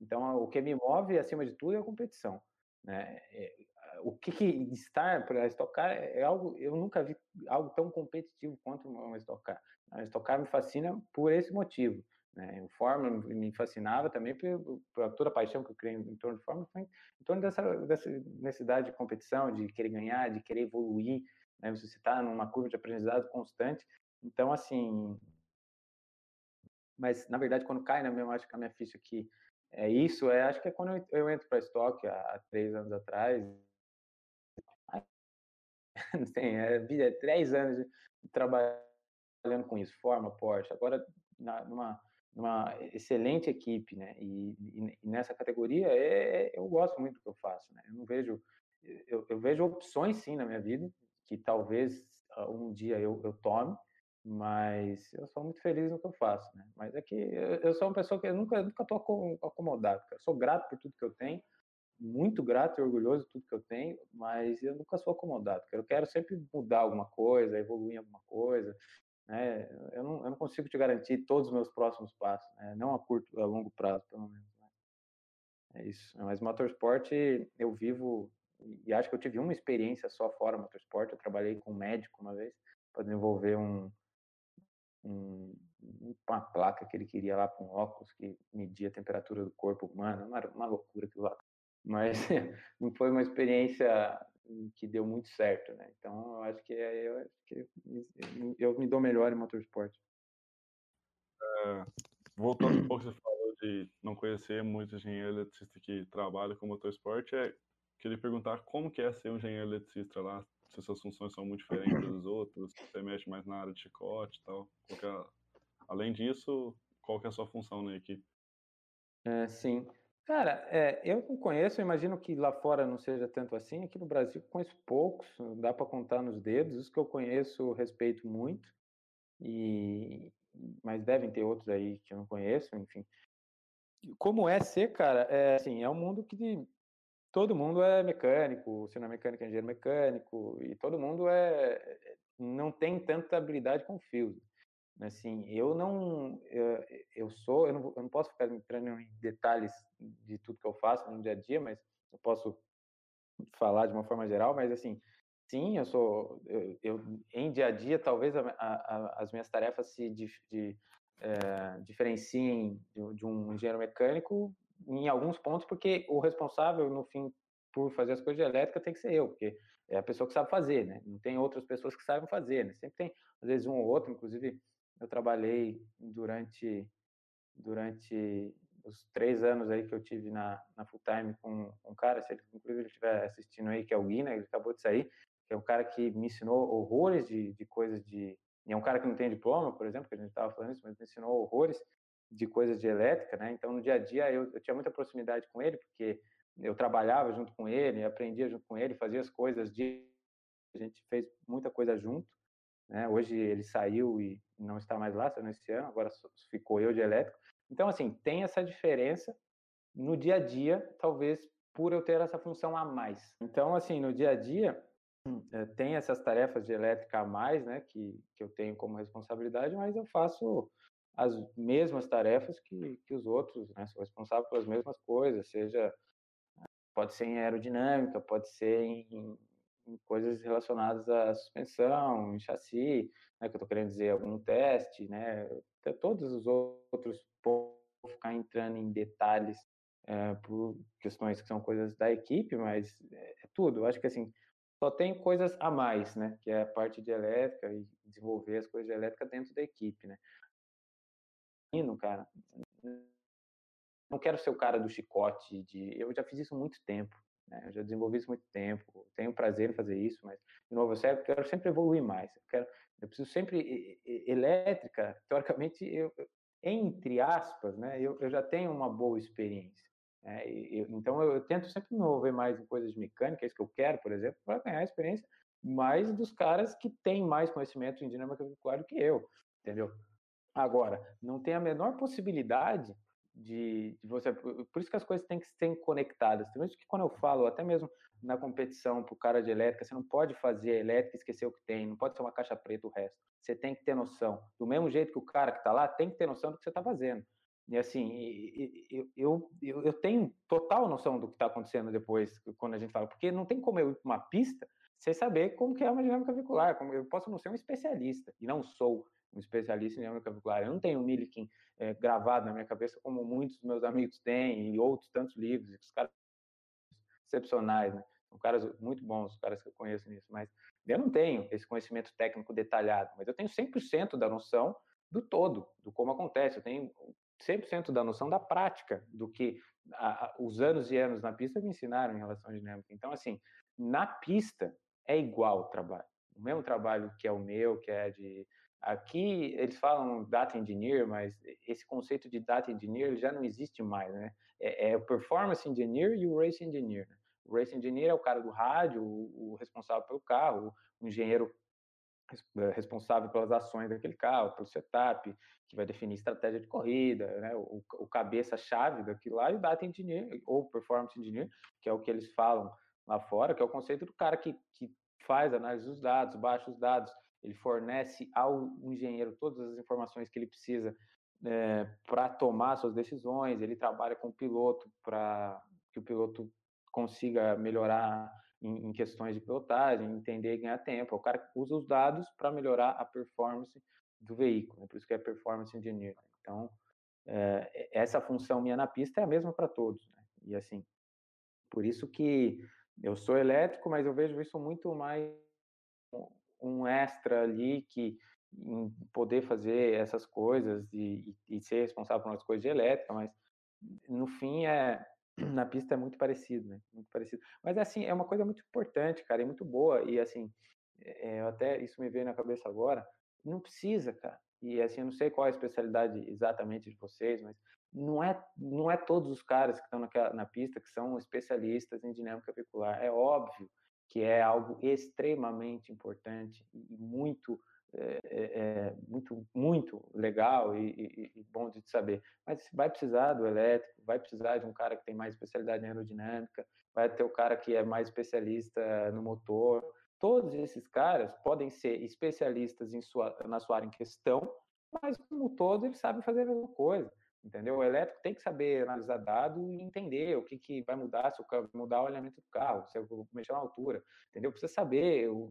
Então, o que me move, acima de tudo, é a competição. Né? É, o que, que estar para estocar é algo, eu nunca vi algo tão competitivo quanto uma estocar. A estocar me fascina por esse motivo. Né? O Fórmula me fascinava também por, toda a paixão que eu criei em torno de Fórmula, foi em torno dessa, dessa necessidade de competição, de querer ganhar, de querer evoluir, né? Você está numa curva de aprendizado constante. Então, assim, mas na verdade quando cai na minha, acho que a minha ficha aqui é isso, é, acho que é quando eu, eu entro para estoque há, há, três anos atrás, tem, [laughs] é, é três anos trabalhando com isso, forma Porsche, agora na, numa, numa excelente equipe, né, e, e nessa categoria é, é, eu gosto muito do que eu faço, né, eu não vejo, eu, eu vejo opções sim na minha vida, que talvez uh, um dia eu, eu tome, mas eu sou muito feliz no que eu faço, né? Mas é que eu, sou uma pessoa que nunca nunca tô acomodado, cara. Eu sou grato por tudo que eu tenho, muito grato e orgulhoso de tudo que eu tenho, mas eu nunca sou acomodado. Eu quero sempre mudar alguma coisa, evoluir em alguma coisa, né? Eu não, eu não consigo te garantir todos os meus próximos passos, né? Não a curto, a longo prazo, pelo menos. Né? É isso. Mas motorsport eu vivo e acho que eu tive uma experiência só fora motorsport. Eu trabalhei com um médico uma vez para desenvolver um, um, uma placa que ele queria lá com óculos que media a temperatura do corpo humano. Uma, uma loucura aquilo lá. Mas [laughs] não foi uma experiência que deu muito certo, né? Então, eu acho que, eu acho que eu me dou melhor em motorsport. É, voltando um pouco, você falou de não conhecer muito engenheiro eletricista que trabalha com motorsport, é, queria perguntar como que é ser um engenheiro eletricista lá, se suas funções são muito diferentes das outras, se você mexe mais na área de chicote e tal. É, além disso, qual que é a sua função na equipe? É, sim. Cara, é, eu não conheço, eu imagino que lá fora não seja tanto assim. Aqui no Brasil conheço poucos, dá para contar nos dedos. Os que eu conheço, respeito muito. E mas devem ter outros aí que eu não conheço, enfim. Como é ser, cara? É assim, é um mundo que todo mundo é mecânico, se não é mecânico, é engenheiro mecânico, e todo mundo é não tem tanta habilidade com fios. Assim, eu não, eu, eu sou, eu não, eu não posso ficar entrando em detalhes de tudo que eu faço no dia a dia, mas eu posso falar de uma forma geral, mas assim, sim, eu sou, eu, eu em dia a dia, talvez a, a, as minhas tarefas se de, é, diferenciem de, de um engenheiro mecânico em alguns pontos, porque o responsável, no fim, por fazer as coisas de elétrica tem que ser eu, porque é a pessoa que sabe fazer, né? Não tem outras pessoas que sabem fazer, né? Sempre tem, às vezes, um ou outro, inclusive eu trabalhei durante durante os três anos aí que eu tive na, na full time com um cara, se ele, inclusive ele estiver assistindo aí, que é o Guina, ele acabou de sair, que é um cara que me ensinou horrores de, de coisas de. E é um cara que não tem diploma, por exemplo, que a gente estava falando isso, mas me ensinou horrores de coisas de elétrica, né? Então, no dia a dia, eu, eu tinha muita proximidade com ele, porque eu trabalhava junto com ele, aprendia junto com ele, fazia as coisas de. A gente fez muita coisa junto. Né? Hoje ele saiu e não está mais lá, saiu nesse ano, agora ficou eu de elétrico. Então, assim, tem essa diferença no dia a dia, talvez por eu ter essa função a mais. Então, assim, no dia a dia, [clears throat] eh, tem essas tarefas de elétrica a mais, né, que, que eu tenho como responsabilidade, mas eu faço as mesmas tarefas que, que os outros, né, sou responsável pelas mesmas coisas, seja, pode ser em aerodinâmica, pode ser em, coisas relacionadas à suspensão, em chassi, né, que eu estou querendo dizer, algum teste, né, todos os outros, vou ficar entrando em detalhes é, por questões que são coisas da equipe, mas é, é tudo. Eu acho que assim, só tem coisas a mais, né, que é a parte de elétrica e desenvolver as coisas de elétrica dentro da equipe, né. Cara, não quero ser o cara do chicote, de, eu já fiz isso há muito tempo. Né? Eu já desenvolvi isso há muito tempo, tenho prazer em fazer isso, mas, de novo, eu quero sempre evoluir mais. Eu, quero, eu preciso sempre. Elétrica, teoricamente, eu, entre aspas, né, eu, eu já tenho uma boa experiência. Né? Eu, então, eu, eu, tento sempre me envolver mais em coisas de mecânica, é isso que eu quero, por exemplo, para ganhar experiência mais dos caras que têm mais conhecimento em dinâmica do que eu, entendeu? Agora, não tem a menor possibilidade de, de, você. Por isso que as coisas têm que ser conectadas. Por isso que quando eu falo, até mesmo na competição para o cara de elétrica, você não pode fazer elétrica e esquecer o que tem, não pode ser uma caixa preta o resto. Você tem que ter noção. Do mesmo jeito que o cara que está lá tem que ter noção do que você está fazendo. E assim, eu, eu, eu tenho total noção do que está acontecendo depois, quando a gente fala, porque não tem como eu ir para uma pista sem saber como que é uma dinâmica veicular. Como eu posso não ser um especialista, e não sou um especialista em dinâmica veicular. Eu não tenho o Milliken é, gravado na minha cabeça como muitos dos meus amigos têm e outros tantos livros, os caras excepcionais, né? São caras muito bons, os caras que eu conheço nisso, mas eu não tenho esse conhecimento técnico detalhado, mas eu tenho 100% da noção do todo, do como acontece. Eu tenho 100% da noção da prática, do que a, a, os anos e anos na pista me ensinaram em relação à dinâmica. Então, assim, na pista é igual o trabalho. O mesmo trabalho que é o meu, que é de Aqui eles falam data engineer, mas esse conceito de data engineer já não existe mais, né? É, é o performance engineer e o race engineer. Né? O race engineer é o cara do rádio, o, o responsável pelo carro, o engenheiro é, responsável pelas ações daquele carro, pelo setup, que vai definir estratégia de corrida, né? o, o cabeça-chave daquilo lá, e o data engineer, ou performance engineer, que é o que eles falam lá fora, que é o conceito do cara que, que faz análise dos dados, baixa os dados, ele fornece ao engenheiro todas as informações que ele precisa é, eh, para tomar suas decisões, ele trabalha com o piloto para que o piloto consiga melhorar em, em, questões de pilotagem, entender e ganhar tempo. É o cara que usa os dados para melhorar a performance do veículo, né? por isso que é performance engineer. Então, é, essa função minha na pista é a mesma para todos. Né? E assim, por isso que eu sou elétrico, mas eu vejo isso muito mais um extra ali que em poder fazer essas coisas e, e, ser responsável por umas coisas de elétrica, mas no fim é [clears throat] na pista é muito parecido, né? Muito parecido. Mas assim, é uma coisa muito importante, cara, e muito boa. E assim, é, até isso me veio na cabeça agora. Não precisa, cara. E assim, eu não sei qual é a especialidade exatamente de vocês, mas não é não é todos os caras que estão naquela, na pista que são especialistas em dinâmica veicular. É óbvio que é algo extremamente importante e muito é, é, muito, muito legal e, e, e, bom de saber. Mas vai precisar do elétrico, vai precisar de um cara que tem mais especialidade em aerodinâmica, vai ter o cara que é mais especialista no motor. Todos esses caras podem ser especialistas sua, na sua área em questão, mas como todo eles sabem fazer a mesma coisa entendeu? O elétrico tem que saber analisar dado e entender o que, que vai mudar, se eu mudar o alinhamento do carro, se eu mexer na altura, entendeu? Precisa saber o,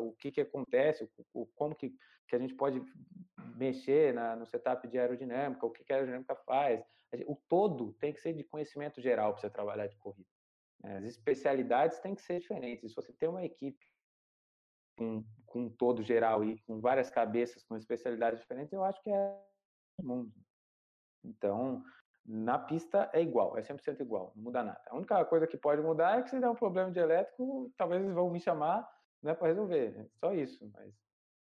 o que, que acontece, o, como que, que a gente pode mexer na, no setup de aerodinâmica, o que, que a aerodinâmica faz. O todo tem que ser de conhecimento geral para você trabalhar de corrida. Né? As especialidades têm que ser diferentes. Se você tem uma equipe com, com todo geral e com várias cabeças com especialidades diferentes, eu acho que é mundo. Então, na pista é igual, é 100% igual, não muda nada. A única coisa que pode mudar é que se der um problema de elétrico, talvez eles vão me chamar né, para resolver. Só isso. Mas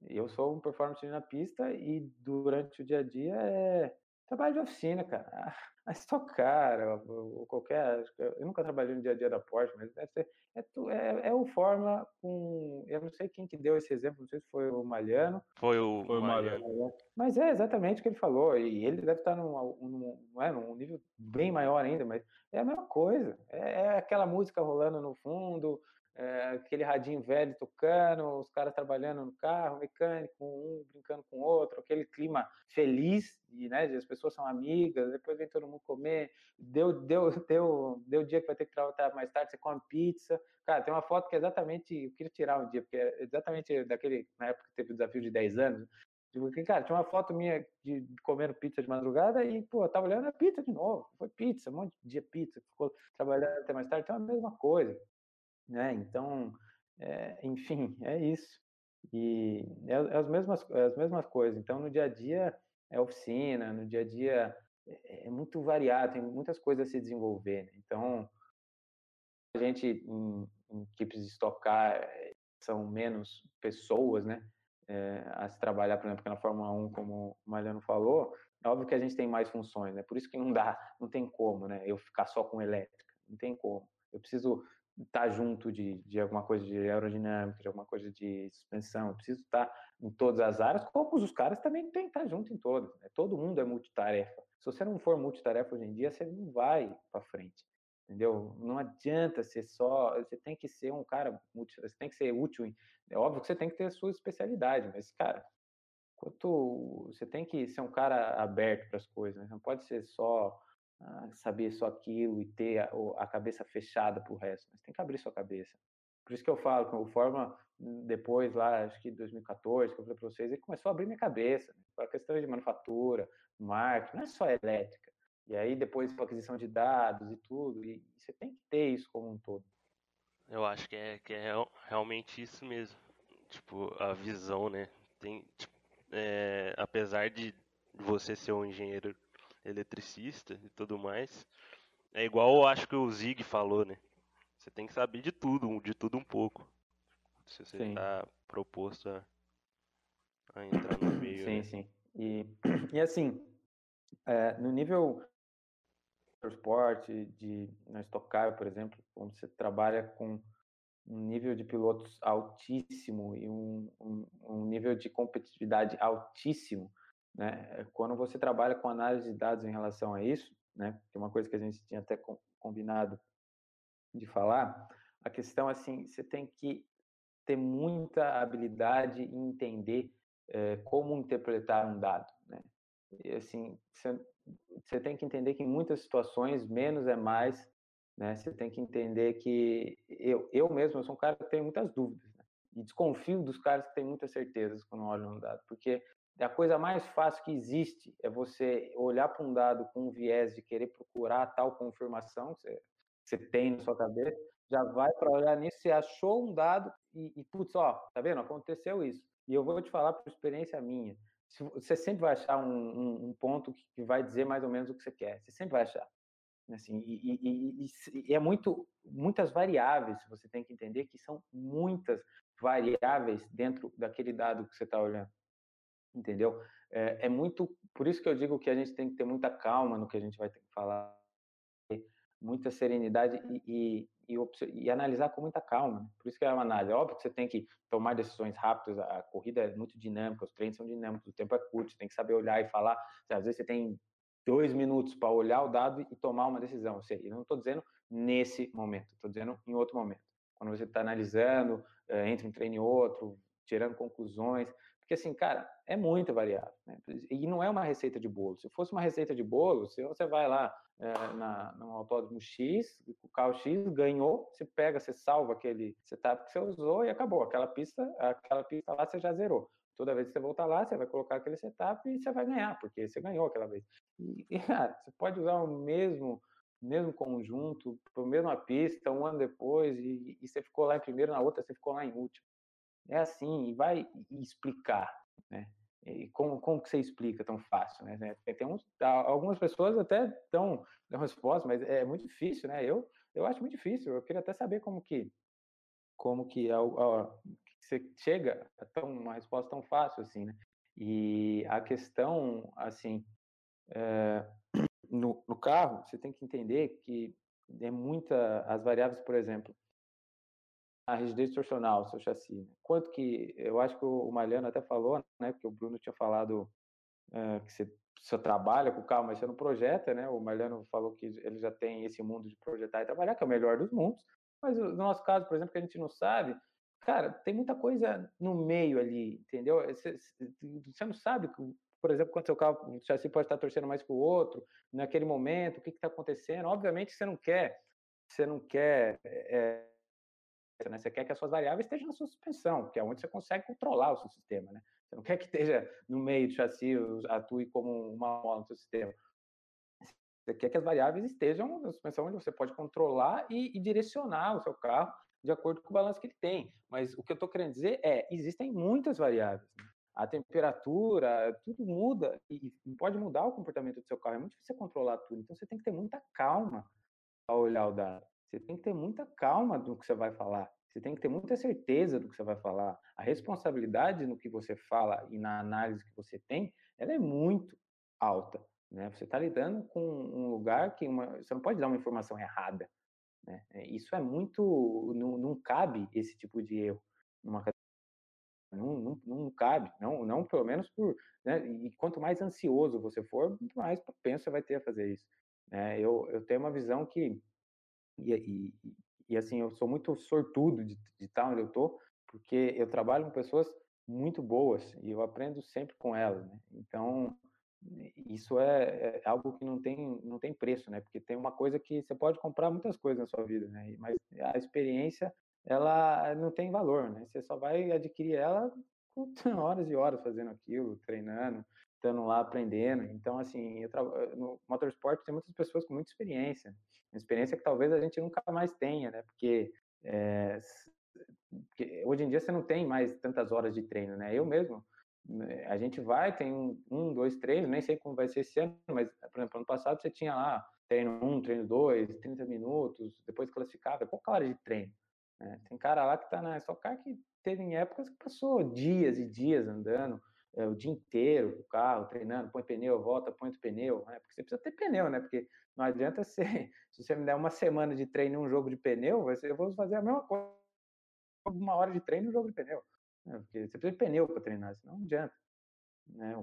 eu sou um performance na pista e durante o dia a dia é trabalho de oficina, cara. A Stock Car, ou qualquer. Eu nunca trabalhei no dia a dia da Porsche, mas deve ser. É, é, é o Fórmula com. Eu não sei quem que deu esse exemplo, não sei se foi o Malhano. Foi o, foi o Malhano. Mas é exatamente o que ele falou. E ele deve estar num, num, não é, num nível bem maior ainda, mas é a mesma coisa. É, é aquela música rolando no fundo, é, aquele radinho velho tocando, os caras trabalhando no carro, mecânico, um brincando com o outro, aquele clima feliz, e, né, as pessoas são amigas, depois vem todo mundo comer, deu, deu, [laughs] deu, deu dia que vai ter que trabalhar mais tarde, você come pizza. Cara, tem uma foto que é exatamente, eu queria tirar um dia, porque é exatamente daquele, na época que teve o desafio de 10 anos, Digo, cara, tinha uma foto minha de comendo pizza de madrugada e, pô, tava olhando a pizza de novo. Foi pizza, um monte de dia pizza. Ficou trabalhando até mais tarde, então é a mesma coisa né? Então, é, enfim, é isso. E é, é, as, mesmas, é as mesmas coisas. Então, no dia a dia é oficina, no dia a dia é, é muito variado, tem muitas coisas a se desenvolver. Né? Então, a gente em, em equipes de estocar eh, são menos pessoas, né? É, a se trabalhar, por exemplo, na Fórmula 1, como o Mariano falou, é óbvio que a gente tem mais funções, né? Por isso que não dá, não tem como, né? Eu ficar só com elétrica, não tem como. Eu preciso estar tá junto de, de alguma coisa de aerodinâmica, de alguma coisa de suspensão, eu preciso estar tá em todas as áreas, como os caras também têm que estar tá junto em todas. Né? Todo mundo é multitarefa. Se você não for multitarefa hoje em dia, você não vai para frente. Entendeu? Não adianta ser só. Você tem que ser um cara. Você tem que ser útil. É óbvio que você tem que ter a sua especialidade, mas, cara, quanto você tem que ser um cara aberto para as coisas. Né? Não pode ser só saber só aquilo e ter a, a cabeça fechada para o resto, mas tem que abrir sua cabeça. Por isso que eu falo, com o Forma, depois lá, acho que 2014, que eu falei para vocês, ele começou a abrir minha cabeça, né? para questões de manufatura, marketing, não é só elétrica. E aí depois para aquisição de dados e tudo, e você tem que ter isso como um todo. Eu acho que é, que é realmente isso mesmo. Tipo, a visão, né? Tem, tipo, é, apesar de você ser um engenheiro eletricista e tudo mais. É igual eu acho que o Zig falou, né? Você tem que saber de tudo, de tudo um pouco. Se você está proposto a, a, entrar no [coughs] meio. Sim, né? sim. E, e assim, é, no nível do esporte, de, na Stock Car, por exemplo, onde você trabalha com um nível de pilotos altíssimo e um, um, um nível de competitividade altíssimo, né? É, quando você trabalha com análise de dados em relação a isso, né, que é uma coisa que a gente tinha até combinado de falar, a questão assim, você tem que ter muita habilidade em entender é, como interpretar um dado, né? E assim, você, você tem que entender que em muitas situações menos é mais, né? Você tem que entender que eu, eu mesmo eu sou um cara que tem muitas dúvidas né? e desconfio dos caras que têm muitas certezas quando olham um dado, porque a coisa mais fácil que existe é você olhar para um dado com um viés de querer procurar tal confirmação que você, você tem na sua cabeça, já vai para olhar nisso, você achou um dado e, e putz, ó, tá vendo? Aconteceu isso. E eu vou te falar por experiência minha. Você sempre vai achar um, um, um ponto que vai dizer mais ou menos o que você quer. Você sempre vai achar. Assim, e, e, e, é muito, muitas variáveis, você tem que entender que são muitas variáveis dentro daquele dado que você está olhando, entendeu? É, é, muito, por isso que eu digo que a gente tem que ter muita calma no que a gente vai ter que falar, muita serenidade e, e, e, analisar com muita calma. Né? Por isso que é uma análise. Óbvio que você tem que tomar decisões rápidas, a corrida é muito dinâmica, os treinos são dinâmicos, o tempo é curto, você tem que saber olhar e falar. Às vezes você tem dois minutos para olhar o dado e tomar uma decisão. Ou seja, eu não estou dizendo nesse momento, estou dizendo em outro momento. Quando você está analisando é, entre um treino e outro, tirando conclusões, porque assim, cara, é muito variável. Né? E não é uma receita de bolo. Se fosse uma receita de bolo, se você vai lá é, na, no autódromo X, o carro X ganhou, você pega, você salva aquele setup que você usou e acabou. Aquela pista, aquela pista lá você já zerou. Toda vez que você voltar lá, você vai colocar aquele setup e você vai ganhar, porque você ganhou aquela vez. E, e cara, você pode usar o mesmo mesmo conjunto, para a mesma pista, um ano depois, e, e, você ficou lá em primeiro, na outra você ficou lá em último. É assim, e vai explicar, né? E como, como que você explica tão fácil, né? Tem uns, algumas pessoas até dão, resposta, mas é muito difícil, né? Eu, eu acho muito difícil. Eu queria até saber como que, como que, a, a, você chega a tão, uma resposta tão fácil assim, né? E a questão, assim, é, no, no carro, você tem que entender que é muita as variáveis, por exemplo, a rigidez torsional, seu chassi. Né? Quanto que, eu acho que o Malhano até falou, né, porque o Bruno tinha falado é, que você, trabalha com o carro, mas você não projeta, né? O Malhano falou que ele já tem esse mundo de projetar e trabalhar, que é o melhor dos mundos. Mas no nosso caso, por exemplo, que a gente não sabe, cara, tem muita coisa no meio ali, entendeu? Você, você não sabe, por exemplo, quando seu carro, o chassi pode estar torcendo mais que o outro, naquele momento, o que está acontecendo. Obviamente, você não quer, você não quer é, né? Você quer que as suas variáveis estejam na sua suspensão, que é onde você consegue controlar o seu sistema, né? Você não quer que esteja no meio do chassi, atue como uma mola no seu sistema. Você quer que as variáveis estejam na suspensão onde você pode controlar e, e direcionar o seu carro de acordo com o balanço que ele tem. Mas o que eu estou querendo dizer é, existem muitas variáveis. Né? A temperatura, tudo muda e, pode mudar o comportamento do seu carro. É muito difícil controlar tudo. Então você tem que ter muita calma ao olhar o dado. Você tem que ter muita calma no que você vai falar. Você tem que ter muita certeza do que você vai falar. A responsabilidade no que você fala e na análise que você tem, ela é muito alta. Né? Você está lidando com um lugar que uma, você não pode dar uma informação errada. Né? É, isso é muito. Não, não cabe esse tipo de erro numa não, não, não cabe, não, não pelo menos por. Né? E quanto mais ansioso você for, mais propenso você vai ter a fazer isso. Né? Eu, eu tenho uma visão que e, e, e assim, eu sou muito sortudo de, de estar onde eu estou, porque eu trabalho com pessoas muito boas e eu aprendo sempre com elas, né? Então, isso é, é, algo que não tem, não tem preço, né? Porque tem uma coisa que você pode comprar muitas coisas na sua vida, né? Mas a experiência, ela não tem valor, né? Você só vai adquirir ela com [laughs] horas e horas fazendo aquilo, treinando, estando lá aprendendo. Então, assim, tra... no motorsport tem muitas pessoas com muita experiência, uma experiência que talvez a gente nunca mais tenha, né? Porque, é... Porque hoje em dia você não tem mais tantas horas de treino, né? Eu mesmo, né, a gente vai, tem um, um, dois treinos, nem sei como vai ser esse ano, mas, por exemplo, ano passado você tinha lá treino um, treino dois, 30 minutos, depois classificava, é pouca hora de treino. Né? Tem cara lá que tá na Stock Car que teve em épocas que passou dias e dias andando, é, o dia inteiro o carro, treinando, põe pneu, volta, põe outro pneu, né? Porque você precisa ter pneu, né? Porque não adianta [laughs] ser, se você me der uma semana de treino em um jogo de pneu, vai ser, eu vou fazer a mesma coisa, uma hora de treino um jogo de pneu. Né? Porque você precisa de pneu para treinar, senão não adianta. Né?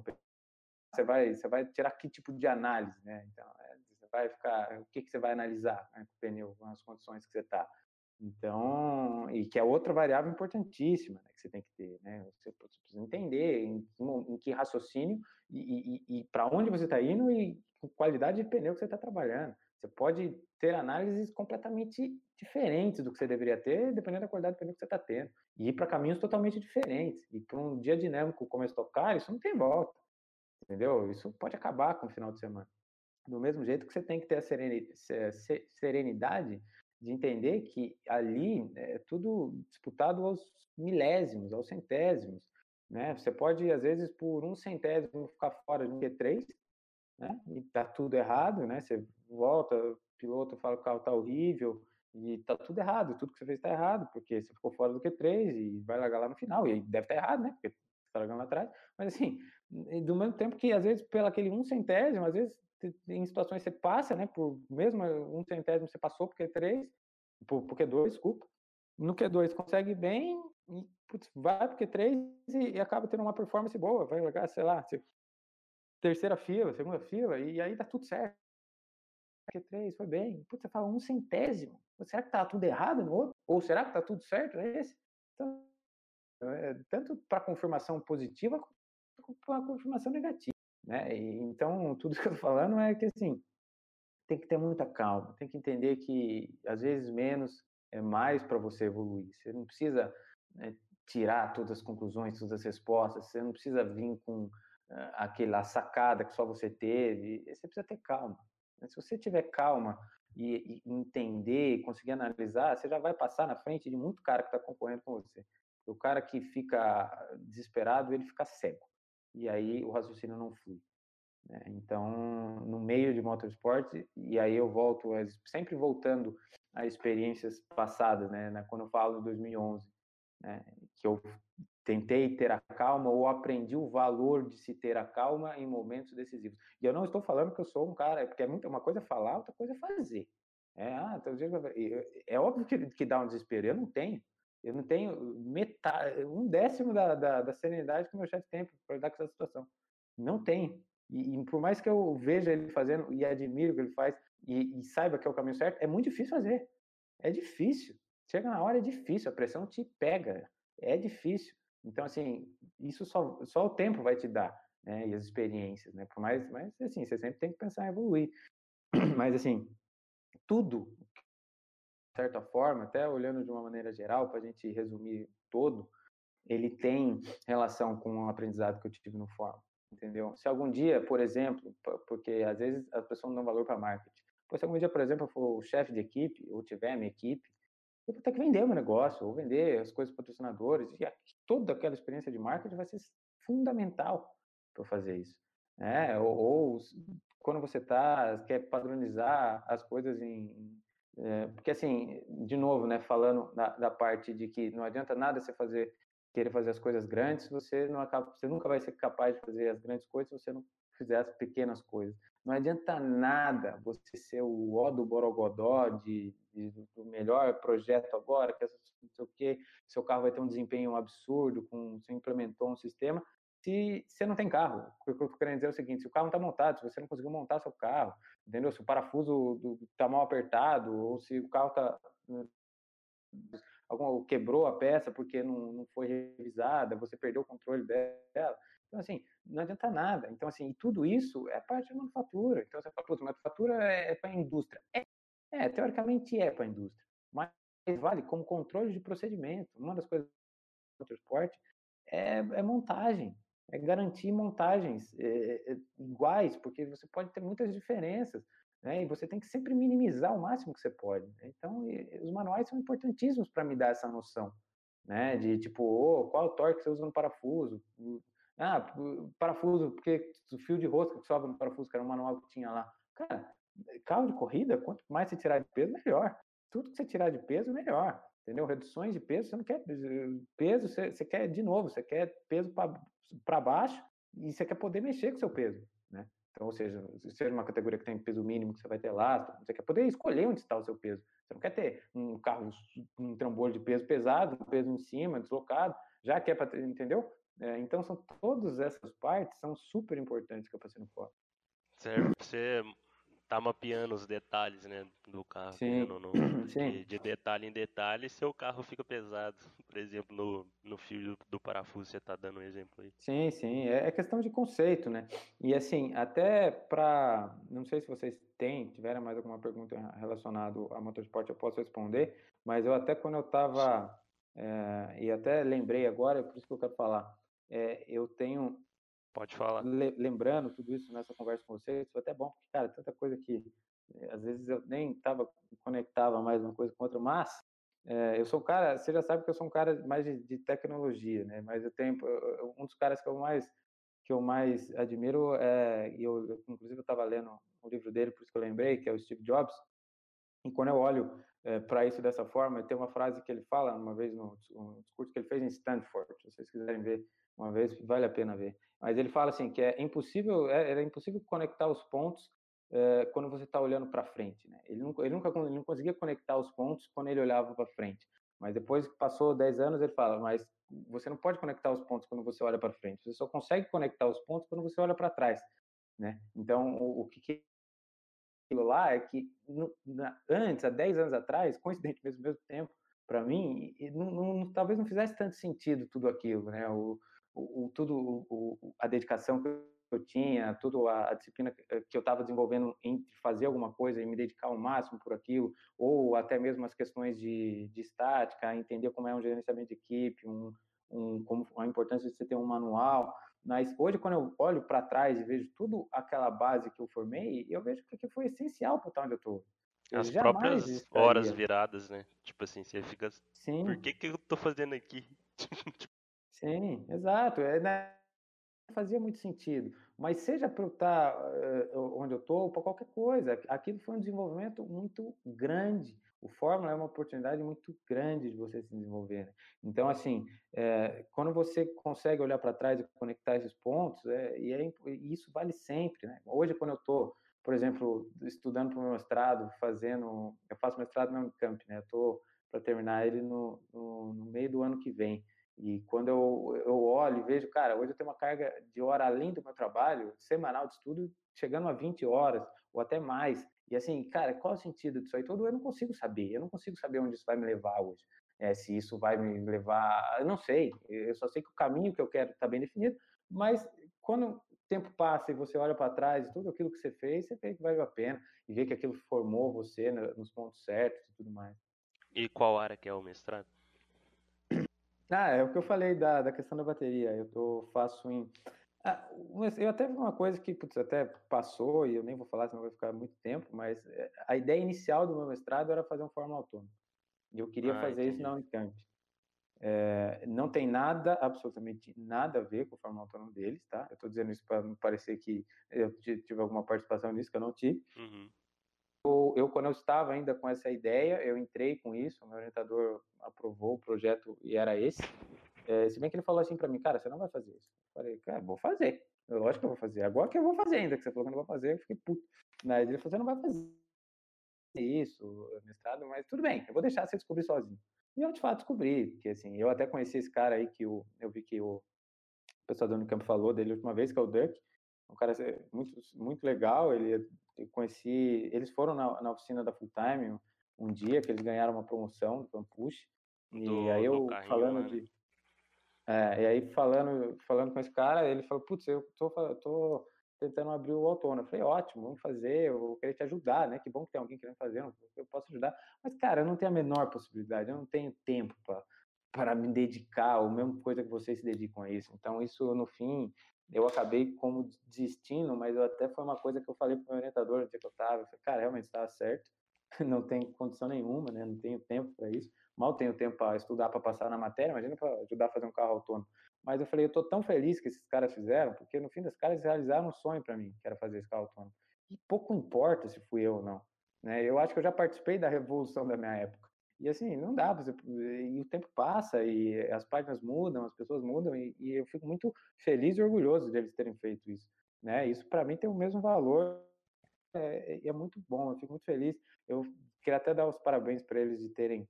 Você vai, você vai tirar que tipo de análise, né? Então, é, você vai ficar, o que, que você vai analisar né, com o pneu, com as condições que você está. Então, e que é outra variável importantíssima né, que você tem que ter, né? Você precisa entender em, em que raciocínio e, e, e para onde você está indo e qualidade de pneu que você está trabalhando. Você pode ter análises completamente diferentes do que você deveria ter, dependendo da qualidade do pneu que você está tendo. E ir para caminhos totalmente diferentes. E para um dia dinâmico como esse tocar, isso não tem volta. Entendeu? Isso pode acabar com o final de semana. Do mesmo jeito que você tem que ter a serenidade de entender que ali é tudo disputado aos milésimos, aos centésimos. né? Você pode, às vezes, por um centésimo ficar fora de um Q3, né? E tá tudo errado, né? Você volta, o piloto fala que o carro tá horrível e tá tudo errado, tudo que você fez tá errado, porque você ficou fora do Q3 e vai largar lá no final, e deve estar tá errado, né? Porque tá largando lá atrás, mas assim, do mesmo tempo que às vezes pelo aquele um centésimo, às vezes em situações você passa, né, por mesmo um centésimo você passou por Q3, por, por Q2, desculpa, no Q2 consegue bem e putz, vai pro Q3 e, e, acaba tendo uma performance boa, vai largar, sei lá, terceira fila, segunda fila, e aí tá tudo certo. Q3 foi bem. Putz, você fala um centésimo. Será que tá tudo errado no outro? Ou será que tá tudo certo nesse? Então, é, tanto para confirmação positiva quanto para confirmação negativa. Né? E, então, tudo que eu tô falando é que assim, tem que ter muita calma, tem que entender que às vezes menos é mais para você evoluir. Você não precisa né, tirar todas as conclusões, todas as respostas, você não precisa vir com uh, aquela sacada que só você teve, você precisa ter calma. Se você tiver calma e, e entender, conseguir analisar, você já vai passar na frente de muito cara que está concorrendo com você. O cara que fica desesperado, ele fica cego. E aí o raciocínio não flui. Né? Então, no meio de motorsport, e aí eu volto, sempre voltando a experiências passadas, né? Quando eu falo de 2011, né? que eu tentei ter a calma ou aprendi o valor de se ter a calma em momentos decisivos. E eu não estou falando que eu sou um cara, porque é uma coisa é falar, outra coisa é fazer. É, ah, então, é óbvio que, que dá um desespero. Eu não tenho. Eu não tenho metade, um décimo da, da, da serenidade que meu chefe tem para lidar com essa situação. Não tem. E, e, por mais que eu veja ele fazendo e admiro o que ele faz e, e saiba que é o caminho certo, é muito difícil fazer. É difícil. Chega na hora, é difícil. A pressão te pega. É difícil. Então, assim, isso só, só o tempo vai te dar, né? E as experiências, né? Por mais, mas, assim, você sempre tem que pensar em evoluir. [clears throat] Mas, assim, tudo, certa forma, até olhando de uma maneira geral, para a gente resumir todo, ele tem relação com o aprendizado que eu tive no fórum, entendeu? Se algum dia, por exemplo, porque às vezes as pessoas não dão valor para marketing, se algum dia, por exemplo, eu for o chefe de equipe, ou tiver minha equipe, eu vou ter que vender o meu negócio, ou vender as coisas patrocinadores, e toda aquela experiência de marketing vai ser fundamental para fazer isso. Né? Ou, ou quando você tá, quer padronizar as coisas em. É, porque, assim, de novo, né, falando da, da, parte de que não adianta nada você fazer, querer fazer as coisas grandes, você, não acaba, você nunca vai ser capaz de fazer as grandes coisas se você não fizer as pequenas coisas. Não adianta nada você ser o ó do Borogodó, de, de, do melhor projeto agora, que não sei o quê, seu carro vai ter um desempenho absurdo, com, você implementou um sistema, se você não tem carro. O que eu estou querendo dizer é o seguinte, se o carro não está montado, se você não conseguiu montar seu carro, entendeu? Se o parafuso está mal apertado, ou se o carro está algum, quebrou a peça porque não, não foi revisada, você perdeu o controle dela. Então, assim, não adianta nada. Então, assim, tudo isso é parte da manufatura. Então, você fala, putz, manufatura é, é para a indústria. É, é, teoricamente é para a indústria. Mas vale como controle de procedimento. Uma das coisas do transporte é, é montagem. É garantir montagens é, é, iguais, porque você pode ter muitas diferenças. Né? E você tem que sempre minimizar o máximo que você pode. Né? Então, e, os manuais são importantíssimos para me dar essa noção. Né? De tipo, oh, qual torque você usa no parafuso, ah, parafuso, porque o fio de rosca que sobra no parafuso, que era um manual que tinha lá. Cara, carro de corrida, quanto mais você tirar de peso, melhor. Tudo que você tirar de peso, melhor. Entendeu? Reduções de peso, você não quer peso, você, você quer de novo, você quer peso para baixo e você quer poder mexer com seu peso, né? Então, ou seja, se seja uma categoria que tem peso mínimo que você vai ter lá, você quer poder escolher onde está o seu peso. Você não quer ter um carro, um trambolho de peso pesado, um peso em cima, deslocado, já que é para, entendeu? É, então, são todas essas partes são super importantes que eu passei no fórum. Certo, você tá mapeando os detalhes, né, do carro. Sim. No, no, [clears throat] Sim. De, de, detalhe em detalhe, seu carro fica pesado. Por exemplo, no, no fio do, do parafuso, você tá dando um exemplo aí. Sim, sim. É, é questão de conceito, né? E assim, até para, não sei se vocês têm, tiveram mais alguma pergunta relacionada a motorsport, eu posso responder. Mas eu até quando eu tava é, e até lembrei agora, é por isso que eu quero falar é, eu tenho. Pode falar. Le lembrando tudo isso nessa conversa com vocês, foi até bom, porque, cara, tanta coisa que eh, às vezes eu nem tava, conectava mais uma coisa com outra, mas é, eu sou um cara, você já sabe que eu sou um cara mais de, de tecnologia, né? Mas eu tenho um dos caras que eu mais que eu mais admiro é, e eu, eu inclusive eu estava lendo um livro dele, por isso que eu lembrei, que é o Steve Jobs. E quando eu olho é, para isso dessa forma, tem uma frase que ele fala uma vez no, no discurso que ele fez em Stanford. Se vocês quiserem ver uma vez, vale a pena ver. Mas ele fala assim que é impossível, é, era impossível conectar os pontos é, quando você está olhando para frente. Né? Ele, nunca, ele nunca ele não conseguia conectar os pontos quando ele olhava para frente. Mas depois que passou 10 anos, ele fala, mas você não pode conectar os pontos quando você olha para frente. Você só consegue conectar os pontos quando você olha para trás. Né? Então, o, o que, que lá é que no, na, antes, há 10 anos atrás, coincidente mesmo, mesmo tempo, para mim, não, não, talvez não fizesse tanto sentido tudo aquilo, né? O, o, o tudo, o, a dedicação que eu tinha, tudo a, a disciplina que eu estava desenvolvendo em fazer alguma coisa e me dedicar ao máximo por aquilo, ou até mesmo as questões de, de estática, entender como é um gerenciamento de equipe, um, um, como a importância de você ter um manual. Mas hoje, quando eu olho para trás e vejo tudo aquela base que eu formei, eu vejo que foi essencial para estar onde eu estou. As próprias estaria. horas viradas, né? Tipo assim, você fica. Sim. Por que, que eu estou fazendo aqui? [laughs] Sim, exato. É, né? fazia muito sentido. Mas seja para eu estar uh, onde eu estou, para qualquer coisa, aquilo foi um desenvolvimento muito grande. O Fórmula é uma oportunidade muito grande de você se desenvolver. Né? Então, assim, é, quando você consegue olhar para trás e conectar esses pontos, é, e, é, e, isso vale sempre. Né? Hoje, quando eu estou, por exemplo, estudando para o meu mestrado, fazendo. Eu faço mestrado na Unicamp, né? Estou para terminar ele no, no, no meio do ano que vem. E quando eu, eu olho e vejo, cara, hoje eu tenho uma carga de hora além do meu trabalho, semanal de estudo, chegando a 20 horas ou até mais. E assim, cara, qual o sentido disso aí todo? Eu não consigo saber. Eu não consigo saber onde isso vai me levar hoje. É, se isso vai me levar, eu não sei. Eu só sei que o caminho que eu quero está bem definido. Mas quando o tempo passa e você olha para trás e tudo aquilo que você fez, você vê que valeu a pena e vê que aquilo formou você nos pontos certos e tudo mais. E qual área que é o mestrado? Ah, é o que eu falei da, da questão da bateria. Eu tô, faço em. Ah, eu até vi uma coisa que putz, até passou, e eu nem vou falar, senão vai ficar muito tempo, mas eh, a ideia inicial do meu mestrado era fazer um Fórmula Autônomo. E eu queria ah, fazer entendi. isso na Unicamp. É, não tem nada, absolutamente nada a ver com o Fórmula Autônomo deles, tá? Eu estou dizendo isso para não parecer que eu tive alguma participação nisso, que eu não tive. Uhum eu, quando eu estava ainda com essa ideia, eu entrei com isso, meu orientador aprovou o projeto e era esse. É, se bem que ele falou assim para mim, cara, você não vai fazer isso. Eu falei, cara, vou fazer. Eu, lógico que eu vou fazer. Agora que eu vou fazer ainda, que você falou que eu não vou fazer, eu fiquei puto. Mas ele falou, você não vai fazer isso, mestrado, mas tudo bem, eu vou deixar você descobrir sozinho. E eu, de fato, descobri, porque assim, eu até conheci esse cara aí que o, eu vi que o pessoal do Unicamp falou dele a última vez, que é o Duck, um cara muito, muito legal, ele eu conheci, eles foram na, na oficina da Full Time um, um, dia que eles ganharam uma promoção do Campuche, e do, aí eu falando né? de é, e aí falando falando com esse cara, ele falou, putz, eu tô, tô tentando abrir o autônomo. Eu falei, ótimo, vamos fazer, eu vou querer te ajudar, né? Que bom que tem alguém querendo fazer, eu posso ajudar. Mas, cara, eu não tenho a menor possibilidade, eu não tenho tempo para me dedicar, a mesma coisa que vocês se dedicam a isso. Então, isso, no fim, eu acabei como desistindo, mas até foi uma coisa que eu falei para o meu orientador que eu estava, eu falei, cara, realmente estava certo, [laughs] não tem condição nenhuma, né? não tenho tempo para isso, mal tenho tempo para estudar para passar na matéria, imagina para ajudar a fazer um carro autônomo. Mas eu falei, eu estou tão feliz que esses caras fizeram, porque no fim das caras realizaram um sonho para mim, que era fazer esse carro autônomo. E pouco importa se fui eu ou não. Né? Eu acho que eu já participei da revolução da minha época. E assim, não dá, você, e o tempo passa, e as páginas mudam, as pessoas mudam, e, e eu fico muito feliz e orgulhoso de eles terem feito isso. Né? Isso para mim tem o mesmo valor, é, é, muito bom, eu fico muito feliz. Eu queria até dar os parabéns para eles de terem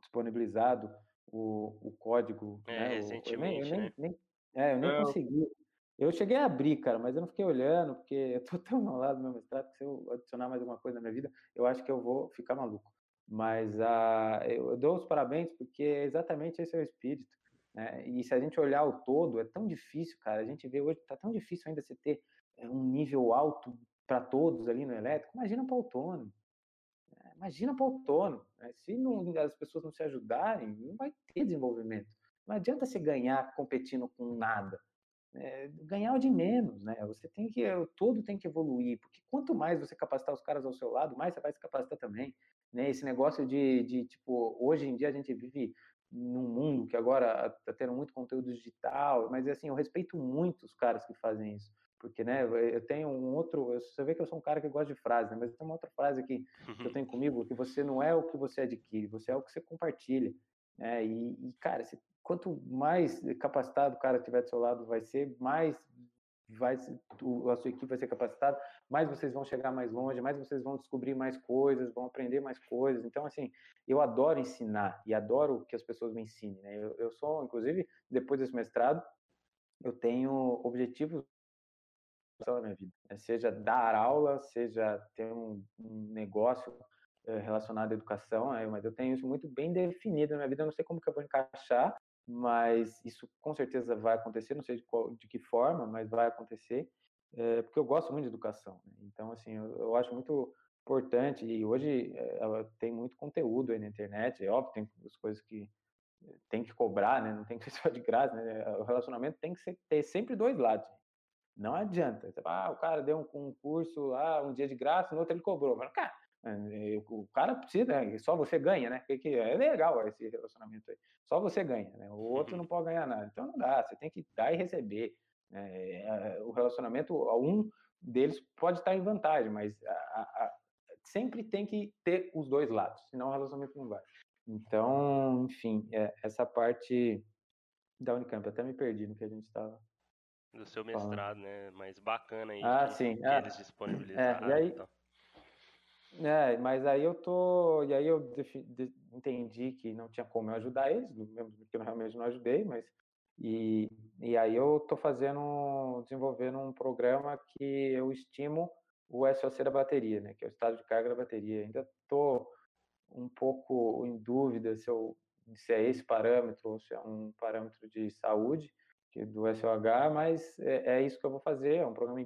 disponibilizado o, o código. É, né? recentemente, eu nem, né? nem, é, eu nem é, consegui. Eu cheguei a abrir, cara, mas eu não fiquei olhando, porque [laughs] eu tô tão ao lado do meu mestrado que se eu adicionar mais alguma coisa na minha vida, eu acho que eu vou ficar maluco. Mas uh, eu dou os parabéns porque exatamente esse é o espírito. Né? E se a gente olhar o todo, é tão difícil, cara. A gente vê hoje, está tão difícil ainda você ter eh, um nível alto para todos ali no elétrico. Imagina para autônomo. Né? Imagina para autônomo. Né? Se não, as pessoas não se ajudarem, não vai ter desenvolvimento. Não adianta você ganhar competindo com nada. é, ganhar o de menos, né? Você tem que, todo tem que evoluir, porque quanto mais você capacitar os caras ao seu lado, mais você vai se capacitar também, né? Esse negócio de, de tipo, hoje em dia a gente vive num mundo que agora está tendo muito conteúdo digital, mas assim, eu respeito muito os caras que fazem isso, porque, né, eu tenho um outro, você vê que eu sou um cara que gosta de frase, né, mas tem uma outra frase aqui que eu tenho comigo, que você não é o que você adquire, você é o que você compartilha, né, e, e cara, se, quanto mais capacitado o cara tiver do seu lado vai ser, mais vai a sua equipe vai ser capacitada, mais vocês vão chegar mais longe, mais vocês vão descobrir mais coisas, vão aprender mais coisas. Então, assim, eu adoro ensinar e adoro que as pessoas me ensinem. Né? Eu, eu sou, inclusive, depois desse mestrado, eu tenho objetivos na minha vida, né? seja dar aula, seja ter um, um negócio eh, relacionado à educação, né? mas eu tenho isso muito bem definido na minha vida. Eu não sei como que eu vou encaixar, mas isso com certeza vai acontecer, não sei de, qual, de que forma, mas vai acontecer, é, porque eu gosto muito de educação. Né? Então, assim, eu, eu, acho muito importante, e hoje é, tem muito conteúdo aí na internet, é óbvio, tem as coisas que tem que cobrar, né? não tem que [laughs] ser só de graça, né? o relacionamento tem que ser, ter sempre dois lados. Não adianta. Ah, o cara deu um, um curso lá, um dia de graça, no outro ele cobrou. Mas, cara, o cara precisa, né? só você ganha, né? Que, é legal esse relacionamento aí. Só você ganha, né? O outro não pode ganhar nada. Então não dá, você tem que dar e receber. Né? O relacionamento, um deles pode estar em vantagem, mas a, a, sempre tem que ter os dois lados, senão o relacionamento não vai. Então, enfim, é, essa parte da Unicamp, até me perdi no que a gente estava. Do seu mestrado, né? Mais bacana aí. Ah, que, sim. Que ah, eles disponibilizaram. É, e aí, então. É, mas aí eu tô, e aí eu de, entendi que não tinha como eu ajudar eles, mesmo que eu realmente não ajudei, mas e, e aí eu tô fazendo, desenvolvendo um programa que eu estimo o SOC da bateria, né, que é o estado de carga da bateria. Ainda tô um pouco em dúvida se, eu, se é esse parâmetro ou se é um parâmetro de saúde do SOH, mas é, é isso que eu vou fazer, é um programa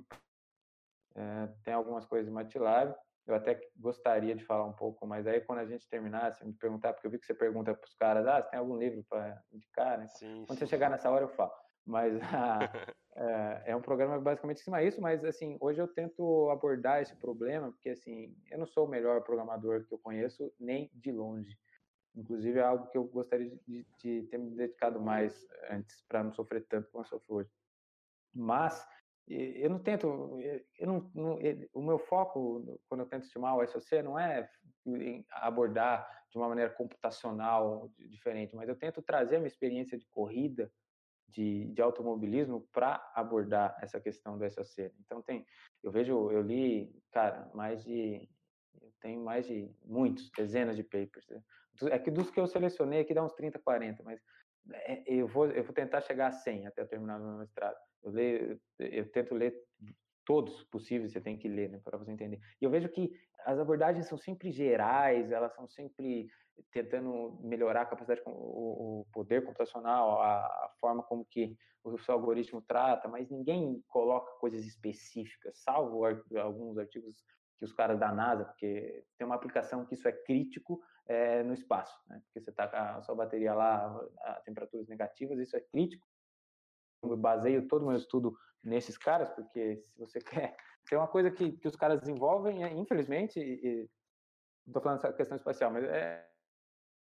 é, tem algumas coisas em MATLAB, eu até gostaria de falar um pouco, mas aí quando a gente terminar, se me perguntar, porque eu vi que você pergunta para os caras, ah, você tem algum livro para indicar, né? Sim, quando sim. você chegar nessa hora eu falo. Mas [laughs] ah, é, é, um programa basicamente em cima disso, mas assim, hoje eu tento abordar esse problema, porque assim, eu não sou o melhor programador que eu conheço, nem de longe. Inclusive é algo que eu gostaria de, de ter me dedicado mais antes, para não sofrer tanto como eu sofro hoje. Mas eu não tento, eu não, não, o meu foco quando eu tento estimar o SOC não é abordar de uma maneira computacional diferente, mas eu tento trazer a minha experiência de corrida, de, de automobilismo para abordar essa questão do SOC. Então tem, eu vejo, eu li, cara, mais de, tenho mais de muitos, dezenas de papers. Né? É que dos que eu selecionei aqui dá uns 30, 40, mas é, eu vou, eu vou tentar chegar a 100 até terminar o meu mestrado. Eu, leio, eu tento ler todos possíveis, você tem que ler, né, para você entender. E eu vejo que as abordagens são sempre gerais, elas são sempre tentando melhorar a capacidade, o, poder computacional, a, forma como que o seu algoritmo trata, mas ninguém coloca coisas específicas, salvo alguns artigos que os caras da NASA, porque tem uma aplicação que isso é crítico é, no espaço, né? porque você está com a sua bateria lá a temperaturas negativas, isso é crítico baseio todo o meu estudo nesses caras, porque se você [laughs] quer. Tem uma coisa que, que os caras desenvolvem, é, infelizmente, e, estou falando dessa questão espacial, mas é,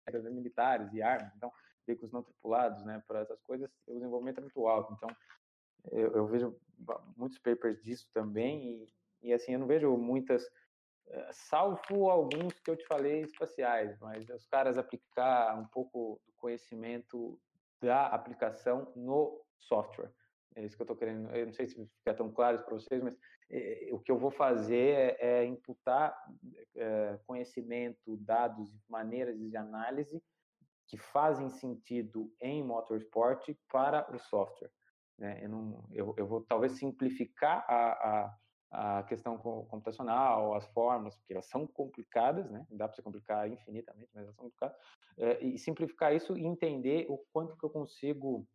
é militares e armas, então, veículos não tripulados, né, para essas coisas, o desenvolvimento é muito alto. Então, eu, eu vejo muitos papers disso também, e, e, assim, eu não vejo muitas, eh, salvo alguns que eu te falei espaciais, mas os caras aplicar um pouco do conhecimento da aplicação no software. É isso que eu estou querendo. Eu não sei se fica tão claro para vocês, mas é, o que eu vou fazer é, é imputar é, conhecimento, dados, maneiras de análise que fazem sentido em motorsport para o software. Né? Eu, não, eu, eu vou talvez simplificar a, a, a questão computacional, as formas, porque elas são complicadas, né? Dá para você complicar infinitamente, mas elas são complicadas. É, e simplificar isso e entender o quanto que eu consigo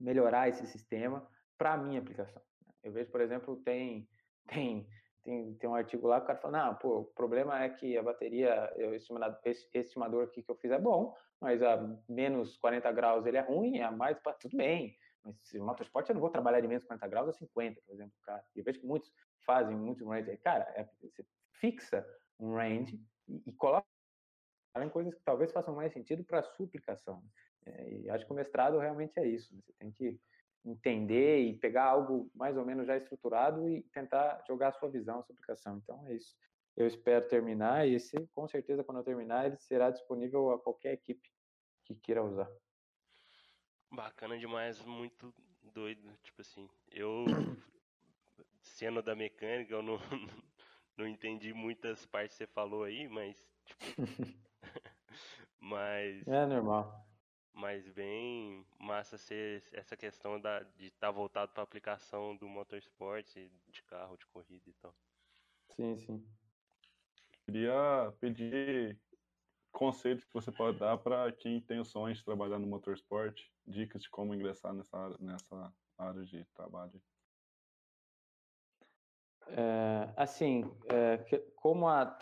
melhorar esse sistema para a minha aplicação. Eu vejo, por exemplo, tem, [laughs] tem, tem, tem um artigo lá que o cara fala, não, pô, o problema é que a bateria, o estimador, esse estimador aqui que eu fiz é bom, mas a menos 40 graus ele é ruim, a mais, tudo bem, mas se motorsport eu não vou trabalhar de menos 40 graus a 50, por exemplo, cara. Eu vejo que muitos fazem, muitos range. Cara, é, você fixa um range e, e coloca em coisas que talvez façam mais sentido para a sua aplicação. É, e acho que o mestrado realmente é isso. Né? Você tem que entender e pegar algo mais ou menos já estruturado e tentar jogar a sua visão, a sua aplicação. Então é isso. Eu espero terminar e esse, com certeza, quando eu terminar, ele será disponível a qualquer equipe que queira usar. Bacana demais, muito doido. Tipo assim, eu, sendo da mecânica, eu não, [laughs] não entendi muitas partes que você falou aí, mas. Tipo, [laughs] mas. É normal. Mas bem massa ser essa questão da, de estar tá voltado para a aplicação do motorsport, de carro, de corrida e tal. Sim, sim. Queria pedir conselhos que você pode dar para quem tem o sonho de trabalhar no motorsport, dicas de como ingressar nessa, nessa área de trabalho. É, assim, é, como a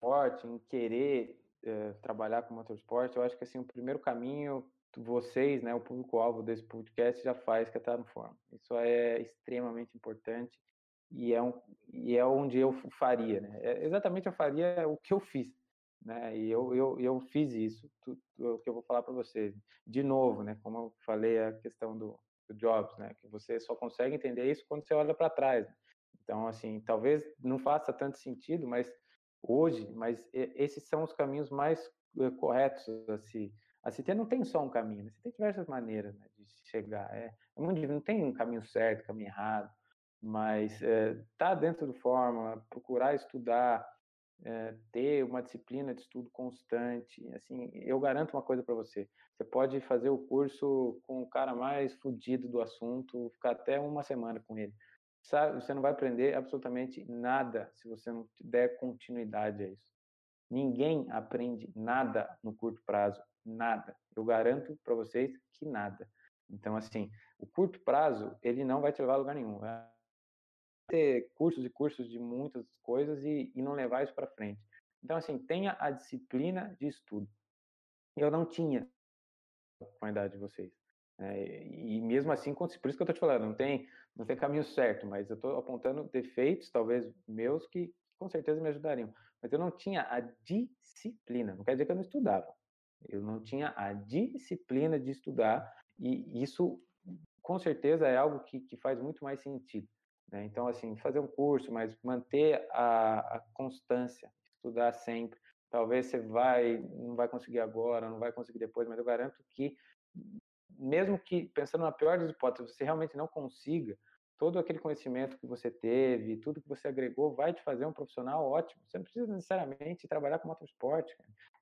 forte em querer é, trabalhar com motorsport, eu acho que assim o primeiro caminho vocês, né, o público-alvo desse podcast já faz que é estar no fórum. Isso é extremamente importante e é, um, e é onde eu faria, né? É, exatamente eu faria o que eu fiz, né? E eu, eu, eu fiz isso, tudo, o que eu vou falar para vocês. De novo, né? Como eu falei a questão do, do Jobs, né? Que você só consegue entender isso quando você olha para trás. Né? Então, assim, talvez não faça tanto sentido, mas hoje, mas esses são os caminhos mais eh, corretos a se, a se ter. Não tem só um caminho, né? você tem diversas maneiras né, de chegar. É, é muito difícil, não tem um caminho certo, caminho errado, mas é, tá dentro do Fórmula, procurar estudar, é, ter uma disciplina de estudo constante. Assim, eu garanto uma coisa para você: você pode fazer o curso com o cara mais fudido do assunto, ficar até uma semana com ele sabe, você não vai aprender absolutamente nada se você não der continuidade a isso. Ninguém aprende nada no curto prazo, nada. Eu garanto para vocês que nada. Então, assim, o curto prazo, ele não vai te levar a lugar nenhum. Vai ter cursos e cursos de muitas coisas e, e não levar isso para frente. Então, assim, tenha a disciplina de estudo. Eu não tinha com a idade de vocês. É, e mesmo assim, por isso que eu estou te falando, não tem, não tem caminho certo, mas eu estou apontando defeitos, talvez meus, que com certeza me ajudariam. Mas eu não tinha a disciplina, não quer dizer que eu não estudava. Eu não tinha a disciplina de estudar, e isso com certeza é algo que, que faz muito mais sentido. Né? Então, assim, fazer um curso, mas manter a, a constância, estudar sempre. Talvez você vai, não vai conseguir agora, não vai conseguir depois, mas eu garanto que mesmo que, pensando na pior das hipóteses, você realmente não consiga, todo aquele conhecimento que você teve, tudo que você agregou, vai te fazer um profissional ótimo. Você não precisa necessariamente trabalhar com motorsport.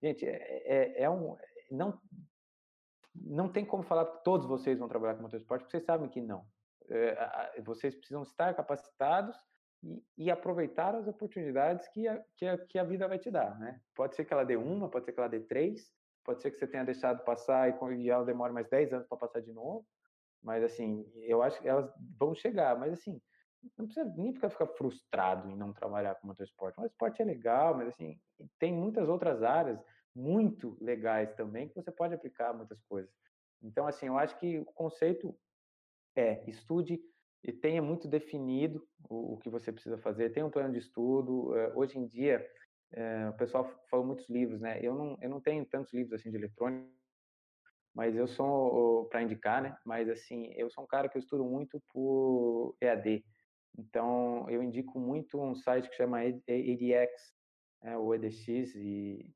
Gente, é, é, é, um. Não, não tem como falar que todos vocês vão trabalhar com motorsport, porque vocês sabem que não. É, vocês precisam estar capacitados e, e, aproveitar as oportunidades que a, que, a, que a vida vai te dar. Né? Pode ser que ela dê uma, pode ser que ela dê três, Pode ser que você tenha deixado passar e, e ela demore mais 10 anos para passar de novo. Mas, assim, eu acho que elas vão chegar. Mas, assim, não precisa nem ficar, ficar frustrado em não trabalhar com motorsport. O esporte é legal, mas, assim, tem muitas outras áreas muito legais também que você pode aplicar muitas coisas. Então, assim, eu acho que o conceito é estude e tenha muito definido o, o que você precisa fazer, tenha um plano de estudo. Uh, hoje em dia, é, o pessoal falou muitos livros, né? Eu não, eu não tenho tantos livros assim de eletrônica, mas eu sou para indicar, né? Mas assim, eu sou um cara que eu estudo muito por EAD. Então, eu indico muito um site que chama EDX, né? o EDX e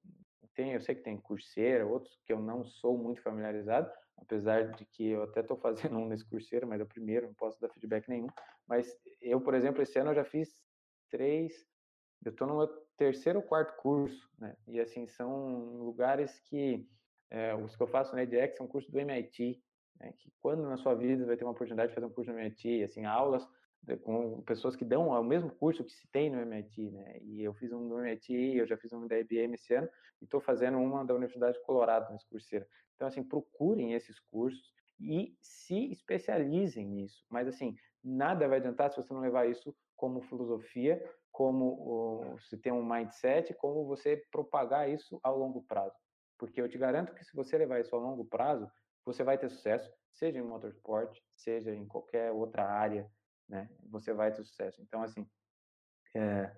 tem, eu sei que tem Coursera, outros que eu não sou muito familiarizado, apesar de que eu até estou [laughs] fazendo um nesse Coursera, mas é o primeiro, não posso dar feedback nenhum. Mas eu, por exemplo, esse ano eu já fiz três, eu estou no meu terceiro ou quarto curso, né? E assim são lugares que é, os que eu faço na EDX são cursos do MIT, né? que quando na sua vida vai ter uma oportunidade de fazer um curso no MIT, assim aulas com pessoas que dão o mesmo curso que se tem no MIT, né? E eu fiz um do MIT, eu já fiz um da IBM esse ano e estou fazendo uma da Universidade de Colorado nesse curseiro. Então assim procurem esses cursos e se especializem nisso. Mas assim nada vai adiantar se você não levar isso como filosofia como se tem um mindset, como você propagar isso ao longo prazo. Porque eu te garanto que se você levar isso ao longo prazo, você vai ter sucesso, seja em motorsport, seja em qualquer outra área, né? Você vai ter sucesso. Então, assim, é,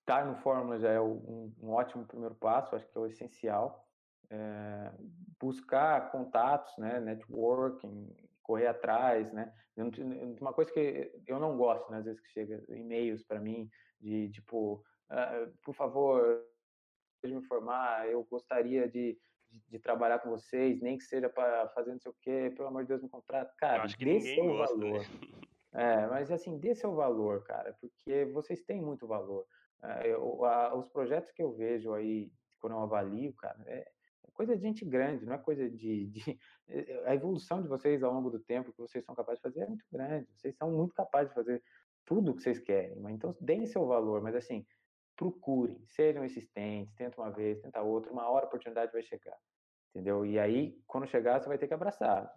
estar no Fórmula já é um, um, ótimo primeiro passo, acho que é o essencial. É, buscar contatos, né, networking, correr atrás, né? Uma coisa que eu não gosto, né, às vezes que chega e-mails para mim de tipo, ah, por favor, me informar, eu gostaria de, de, de, trabalhar com vocês, nem que seja para fazer não sei o quê, pelo amor de Deus, me contrata. Cara, dê seu gosta, valor. Né? É, mas assim, dê seu valor, cara, porque vocês têm muito valor. É, eu, a, os projetos que eu vejo aí, quando eu avalio, cara, é, é, coisa de gente grande, não é coisa de, de, [laughs] A evolução de vocês ao longo do tempo que vocês são capazes de fazer é muito grande. Vocês são muito capazes de fazer tudo o que vocês querem. Então, deem seu valor, mas assim, procurem, sejam insistentes, tenta uma vez, tenta outra, uma hora a oportunidade vai chegar. Entendeu? E aí, quando chegar, você vai ter que abraçar.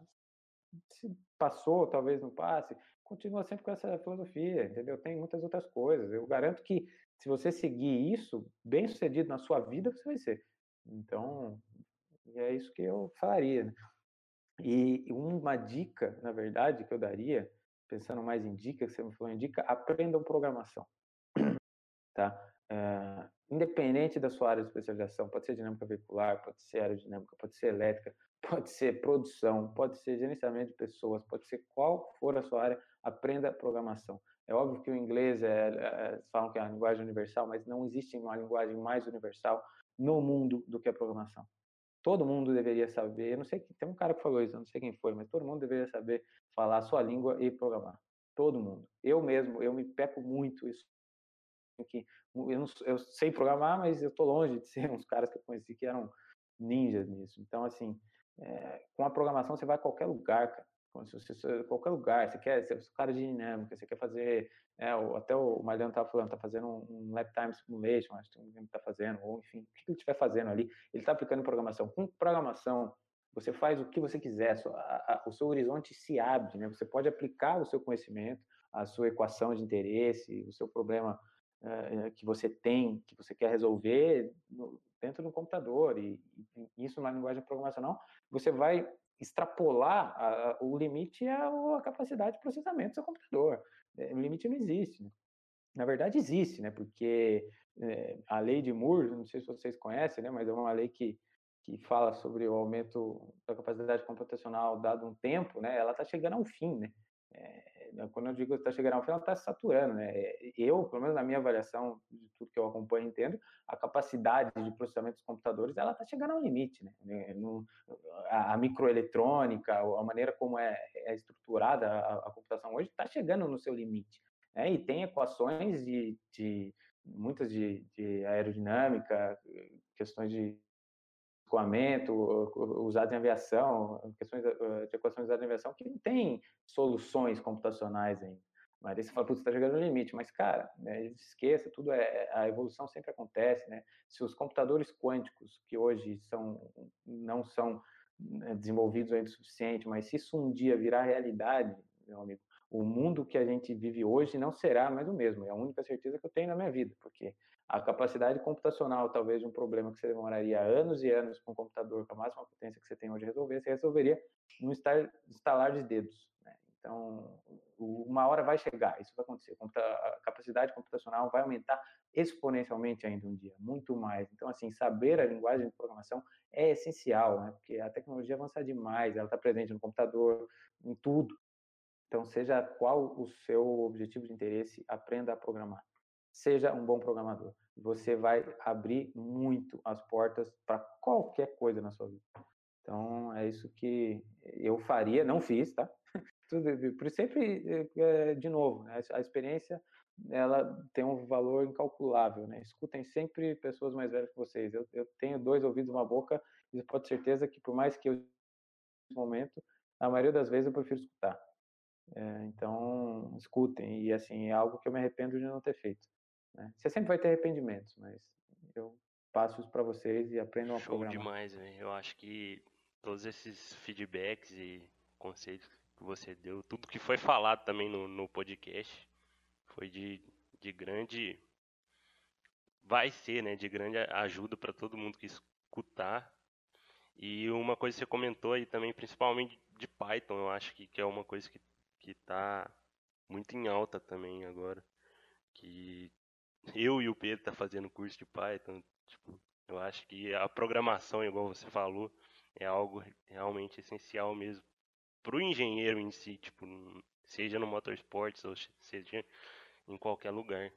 Se passou, talvez não passe, continua sempre com essa filosofia, entendeu? Tem muitas outras coisas. Eu garanto que se você seguir isso, bem sucedido na sua vida, você vai ser. Então, é isso que eu faria. Né? E uma dica, na verdade, que eu daria, pensando mais em dica, que você me falou em dica, aprendam programação. [clears throat] tá? É, independente da sua área de especialização, pode ser dinâmica veicular, pode ser aerodinâmica, pode ser elétrica, [laughs] pode ser produção, pode ser gerenciamento de pessoas, pode ser qual for a sua área, aprenda programação. É óbvio que o inglês é, é, falam que é a linguagem universal, mas não existe uma linguagem mais universal no mundo do que a programação. Todo mundo deveria saber, eu não sei, tem um cara que falou isso, não sei quem foi, mas todo mundo deveria saber falar a sua língua e programar. Todo mundo. Eu mesmo, eu me peco muito isso que eu, não, eu sei programar, mas eu tô longe de ser [laughs] uns caras que eu conheci que eram ninjas nisso. Então, assim, é, com a programação você vai a qualquer lugar, cara. Se você, qualquer lugar, você quer ser cara de dinâmica, você quer fazer, é, até o Mariano estava falando, está fazendo um, um lap time simulation, acho que ele está fazendo, ou enfim, o que ele estiver fazendo ali, ele está aplicando programação. Com programação, você faz o que você quiser, a, a, o seu horizonte se abre, né? Você pode aplicar o seu conhecimento, a sua equação de interesse, o seu problema uh, que você tem, que você quer resolver no, dentro do computador, e, e, isso na linguagem programacional, você vai extrapolar a, a, o limite é a, capacidade de processamento do seu computador. É, o limite não existe. Né? Na verdade, existe, né? porque é, a lei de Moore, não sei se vocês conhecem, né? mas é uma lei que, que fala sobre o aumento da capacidade computacional dado um tempo, né? ela está chegando ao fim. Né? É, né, quando eu digo que está chegando ao final, está saturando, né? Eu, pelo menos na minha avaliação de tudo que eu acompanho entendo, a capacidade de processamento dos computadores, ela está chegando ao limite, né? No, a, a, microeletrônica, a maneira como é, é estruturada a, a, computação hoje, está chegando no seu limite. Né? E tem equações de, de muitas de, de aerodinâmica, questões de escoamento usado em aviação, questões eh, de equações usadas em aviação, que não tem soluções computacionais ainda. Mas aí você fala, putz, está chegando no limite. Mas, cara, né, esqueça, tudo é, a evolução sempre acontece, né? Se os computadores quânticos, que hoje são, não são né, desenvolvidos ainda o suficiente, mas se isso um dia virar realidade, meu amigo, o mundo que a gente vive hoje não será mais o mesmo. É a única certeza que eu tenho na minha vida, porque a capacidade computacional, talvez, um problema que você demoraria anos e anos com um computador com a máxima potência que você tem hoje resolver, você resolveria num estalar de dedos. Né? Então, uma hora vai chegar, isso vai acontecer. A capacidade computacional vai aumentar exponencialmente ainda um dia, muito mais. Então, assim, saber a linguagem de programação é essencial, né? porque a tecnologia avança demais, ela está presente no computador, em tudo. Então, seja qual o seu objetivo de interesse, aprenda a programar. Seja um bom programador. Você vai abrir muito as portas para qualquer coisa na sua vida. Então, é isso que eu faria, não fiz, tá? [laughs] Por sempre, é, de novo, né? a experiência ela tem um valor incalculável, né? Escutem sempre pessoas mais velhas que vocês. Eu, eu tenho dois ouvidos, uma boca, e pode ter certeza que por mais que eu nesse momento, a maioria das vezes eu prefiro escutar. É, então, escutem. E, assim, é algo que eu me arrependo de não ter feito. Né? Você sempre vai ter arrependimentos, mas eu passo isso para vocês e aprendam a Show programar. demais, véio. Eu acho que todos esses feedbacks e conselhos que você deu, tudo que foi falado também no, no podcast, foi de, de grande... Vai ser, né? De grande ajuda para todo mundo que escutar. E uma coisa que você comentou aí também, principalmente de Python, eu acho que, que é uma coisa que, que tá muito em alta também agora. Que eu e o Pedro tá fazendo curso de Python, tipo, eu acho que a programação, igual você falou, é algo realmente essencial mesmo para o engenheiro em si, tipo, seja no motorsports ou seja em qualquer lugar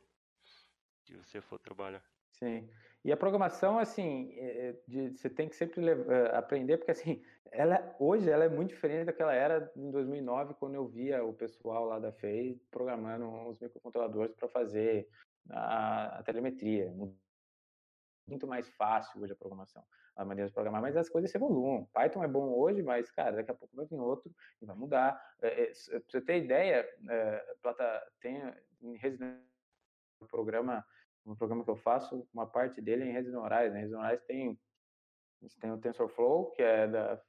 que você for trabalhar. Sim. E a programação, assim, é, de, você tem que sempre levar, aprender, porque assim, ela, hoje ela é muito diferente daquela era em 2009, quando eu via o pessoal lá da FEI programando os microcontroladores para fazer a, a telemetria muito mais fácil hoje a programação, a maneira de programar, mas as coisas se evoluem. Python é bom hoje, mas, cara, daqui a pouco vai vir outro e vai mudar. É, é, pra você ter ideia, é, Plata, tem em Resident um programa, um programa que eu faço, uma parte dele é em redes neurais. Né? Redes neurais tem, tem o TensorFlow, que é da,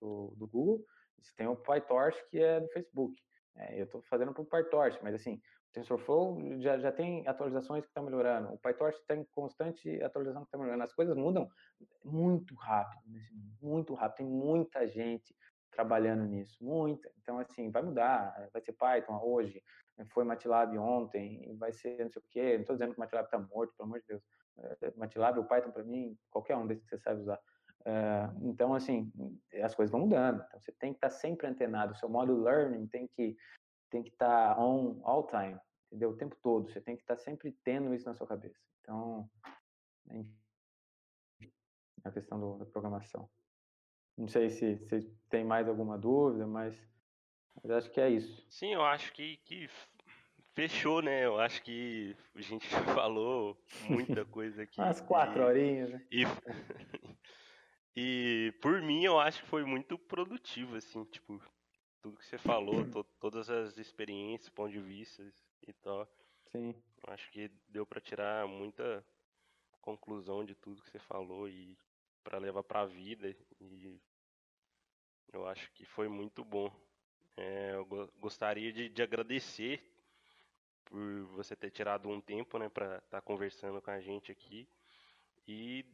do, do Google, e tem o PyTorch, que é do Facebook. É, eu estou fazendo para o PyTorch, mas assim, TensorFlow já, já tem atualizações que estão melhorando. O PyTorch tem constante atualização que está melhorando. As coisas mudam muito rápido, muito rápido. Tem muita gente trabalhando nisso, muita. Então, assim, vai mudar. Vai ser Python hoje, foi MATLAB ontem, vai ser não sei o quê. Não estou dizendo que o MATLAB está morto, pelo amor de Deus. É, MATLAB ou Python, para mim, qualquer um desses que você sabe usar. É, então, assim, as coisas vão mudando. Então, você tem que estar tá sempre antenado. O seu modo learning tem que tem que estar tá on all time, entendeu? O tempo todo. Você tem que estar tá sempre tendo isso na sua cabeça. Então, a questão do, da programação. Não sei se você tem mais alguma dúvida, mas, mas acho que é isso. Sim, eu acho que, que fechou, né? Eu acho que a gente [laughs] falou muita coisa aqui. Umas quatro e, horinhas, né? E, [laughs] e por mim, eu acho que foi muito produtivo, assim, tipo, tudo que você falou, to, todas as experiências, pontos de vista e tal. Sim. Acho que deu para tirar muita conclusão de tudo que você falou e para levar para a vida e eu acho que foi muito bom. É, eu gostaria de, de, agradecer por você ter tirado um tempo, né, para estar tá conversando com a gente aqui e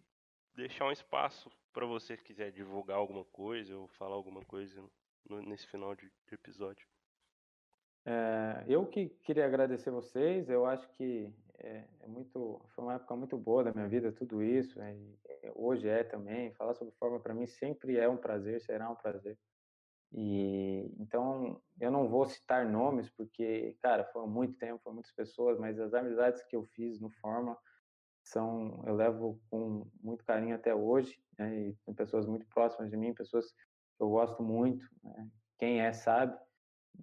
deixar um espaço para você quiser divulgar alguma coisa ou falar alguma coisa nesse final de, de episódio. É, eu que queria agradecer vocês, eu acho que é, é, muito, foi uma época muito boa da minha vida, tudo isso, é, hoje é também, falar sobre forma para mim sempre é um prazer, será um prazer. E então eu não vou citar nomes porque, cara, foi muito tempo, foram muitas pessoas, mas as amizades que eu fiz no Forma são, eu levo com muito carinho até hoje, né, e tem pessoas muito próximas de mim, pessoas eu gosto muito, né? quem é sabe,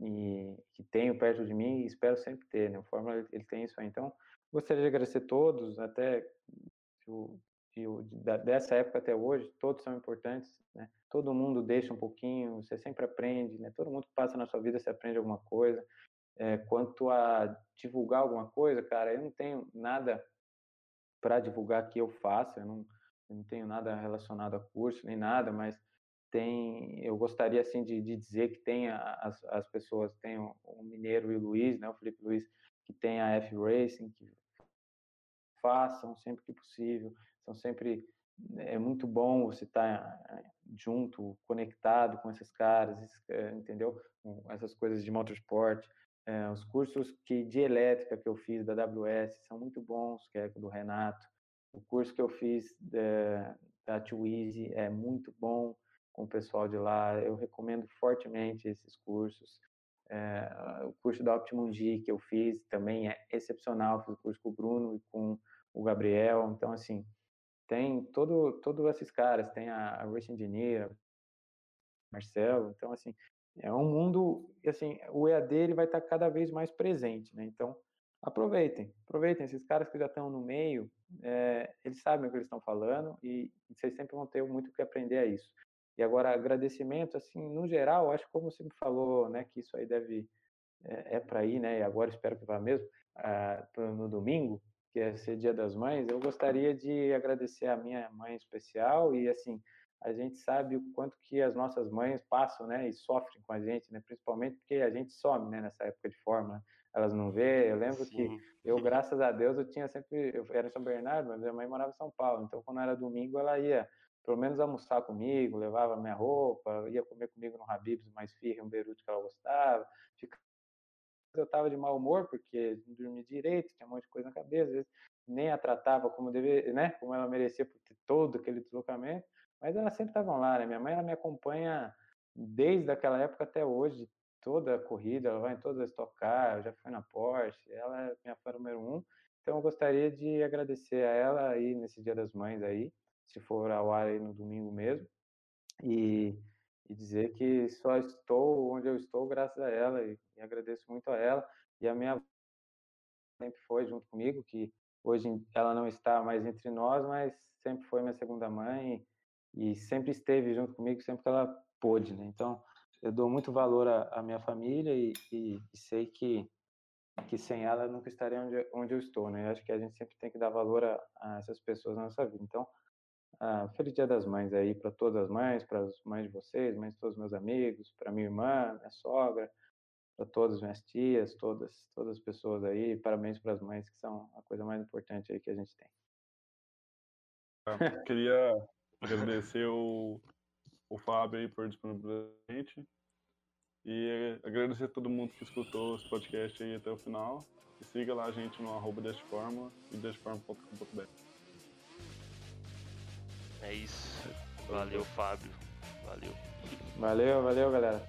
e que tenho perto de mim e espero sempre ter, né? O Fórmula ele tem isso aí. Então, gostaria de agradecer todos, até de, de, dessa época até hoje, todos são importantes, né? Todo mundo deixa um pouquinho, você sempre aprende, né? Todo mundo que passa na sua vida, você aprende alguma coisa. É, quanto a divulgar alguma coisa, cara, eu não tenho nada para divulgar que eu faça, eu não, eu não tenho nada relacionado a curso nem nada, mas tem, eu gostaria assim de, de dizer que tem as, as pessoas, tem o, o, Mineiro e o Luiz, né, o Felipe Luiz, que tem a F Racing, que façam sempre que possível, são sempre é muito bom você estar tá junto, conectado com esses caras, eh, entendeu? Essas coisas de motorsport. É, os cursos que de elétrica que eu fiz da AWS são muito bons, que é do Renato. O curso que eu fiz da, da Twizy é muito bom com o pessoal de lá. Eu recomendo fortemente esses cursos. É, o curso da Optimum G que eu fiz também é excepcional. Fiz o curso com o Bruno e com o Gabriel. Então, assim, tem todo, todos esses caras. Tem a, a Rich Engineer, Marcelo. Então, assim, é um mundo, assim, o EAD ele vai estar cada vez mais presente, né? Então, aproveitem, aproveitem. Esses caras que já estão no meio, é, eles sabem o que eles estão falando e vocês sempre vão ter muito o que aprender a isso. E agora, agradecimento, assim, no geral, acho que como você me falou, né, que isso aí deve, é, é para ir, né, e agora espero que vá mesmo, ah, no domingo, que é ser Dia das Mães, eu gostaria de agradecer a minha mãe especial e, assim, a gente sabe o quanto que as nossas mães passam, né, e sofrem com a gente, né, principalmente porque a gente some, né, nessa época de forma, elas não vê. Eu lembro Sim. que eu, graças a Deus, eu tinha sempre, eu era em São Bernardo, mas minha mãe morava em São Paulo, então quando era domingo ela ia pelo menos almoçar comigo, levava minha roupa, ia comer comigo no Habib's, mais firre, um beirute que ela gostava. Eu estava de mau humor porque não dormia direito, tinha um monte de coisa na cabeça, às vezes nem a tratava como deve, né, como ela merecia por todo aquele deslocamento, mas elas sempre estavam lá, né? Minha mãe ela me acompanha desde aquela época até hoje, toda a corrida, ela vai em todas as tocar, já foi na Porsche, ela é minha fã número um. Então eu gostaria de agradecer a ela aí nesse Dia das Mães aí, se for ao ar aí no domingo mesmo, e, e dizer que só estou onde eu estou graças a ela e, e agradeço muito a ela e a minha sempre foi junto comigo, que hoje ela não está mais entre nós, mas sempre foi minha segunda mãe e, e sempre esteve junto comigo sempre que ela pôde, né? Então eu dou muito valor à, à minha família e, e, e, sei que que sem ela eu nunca estaria onde, onde eu estou, né? Eu acho que a gente sempre tem que dar valor a, a essas pessoas na nossa vida. Então, ah, feliz Dia das Mães aí para todas as mães, para as mães de vocês, mães de todos os meus amigos, para minha irmã, minha sogra, para todas as minhas tias, todas, todas as pessoas aí. Parabéns para as mães, que são a coisa mais importante aí que a gente tem. Eu queria agradecer o, o Fábio aí por disponibilizar a gente e agradecer a todo mundo que escutou esse podcast aí até o final. E siga lá a gente no arroba desteforma e desteforma.com.br. É isso. Valeu, Fábio. Valeu. Valeu, valeu, galera.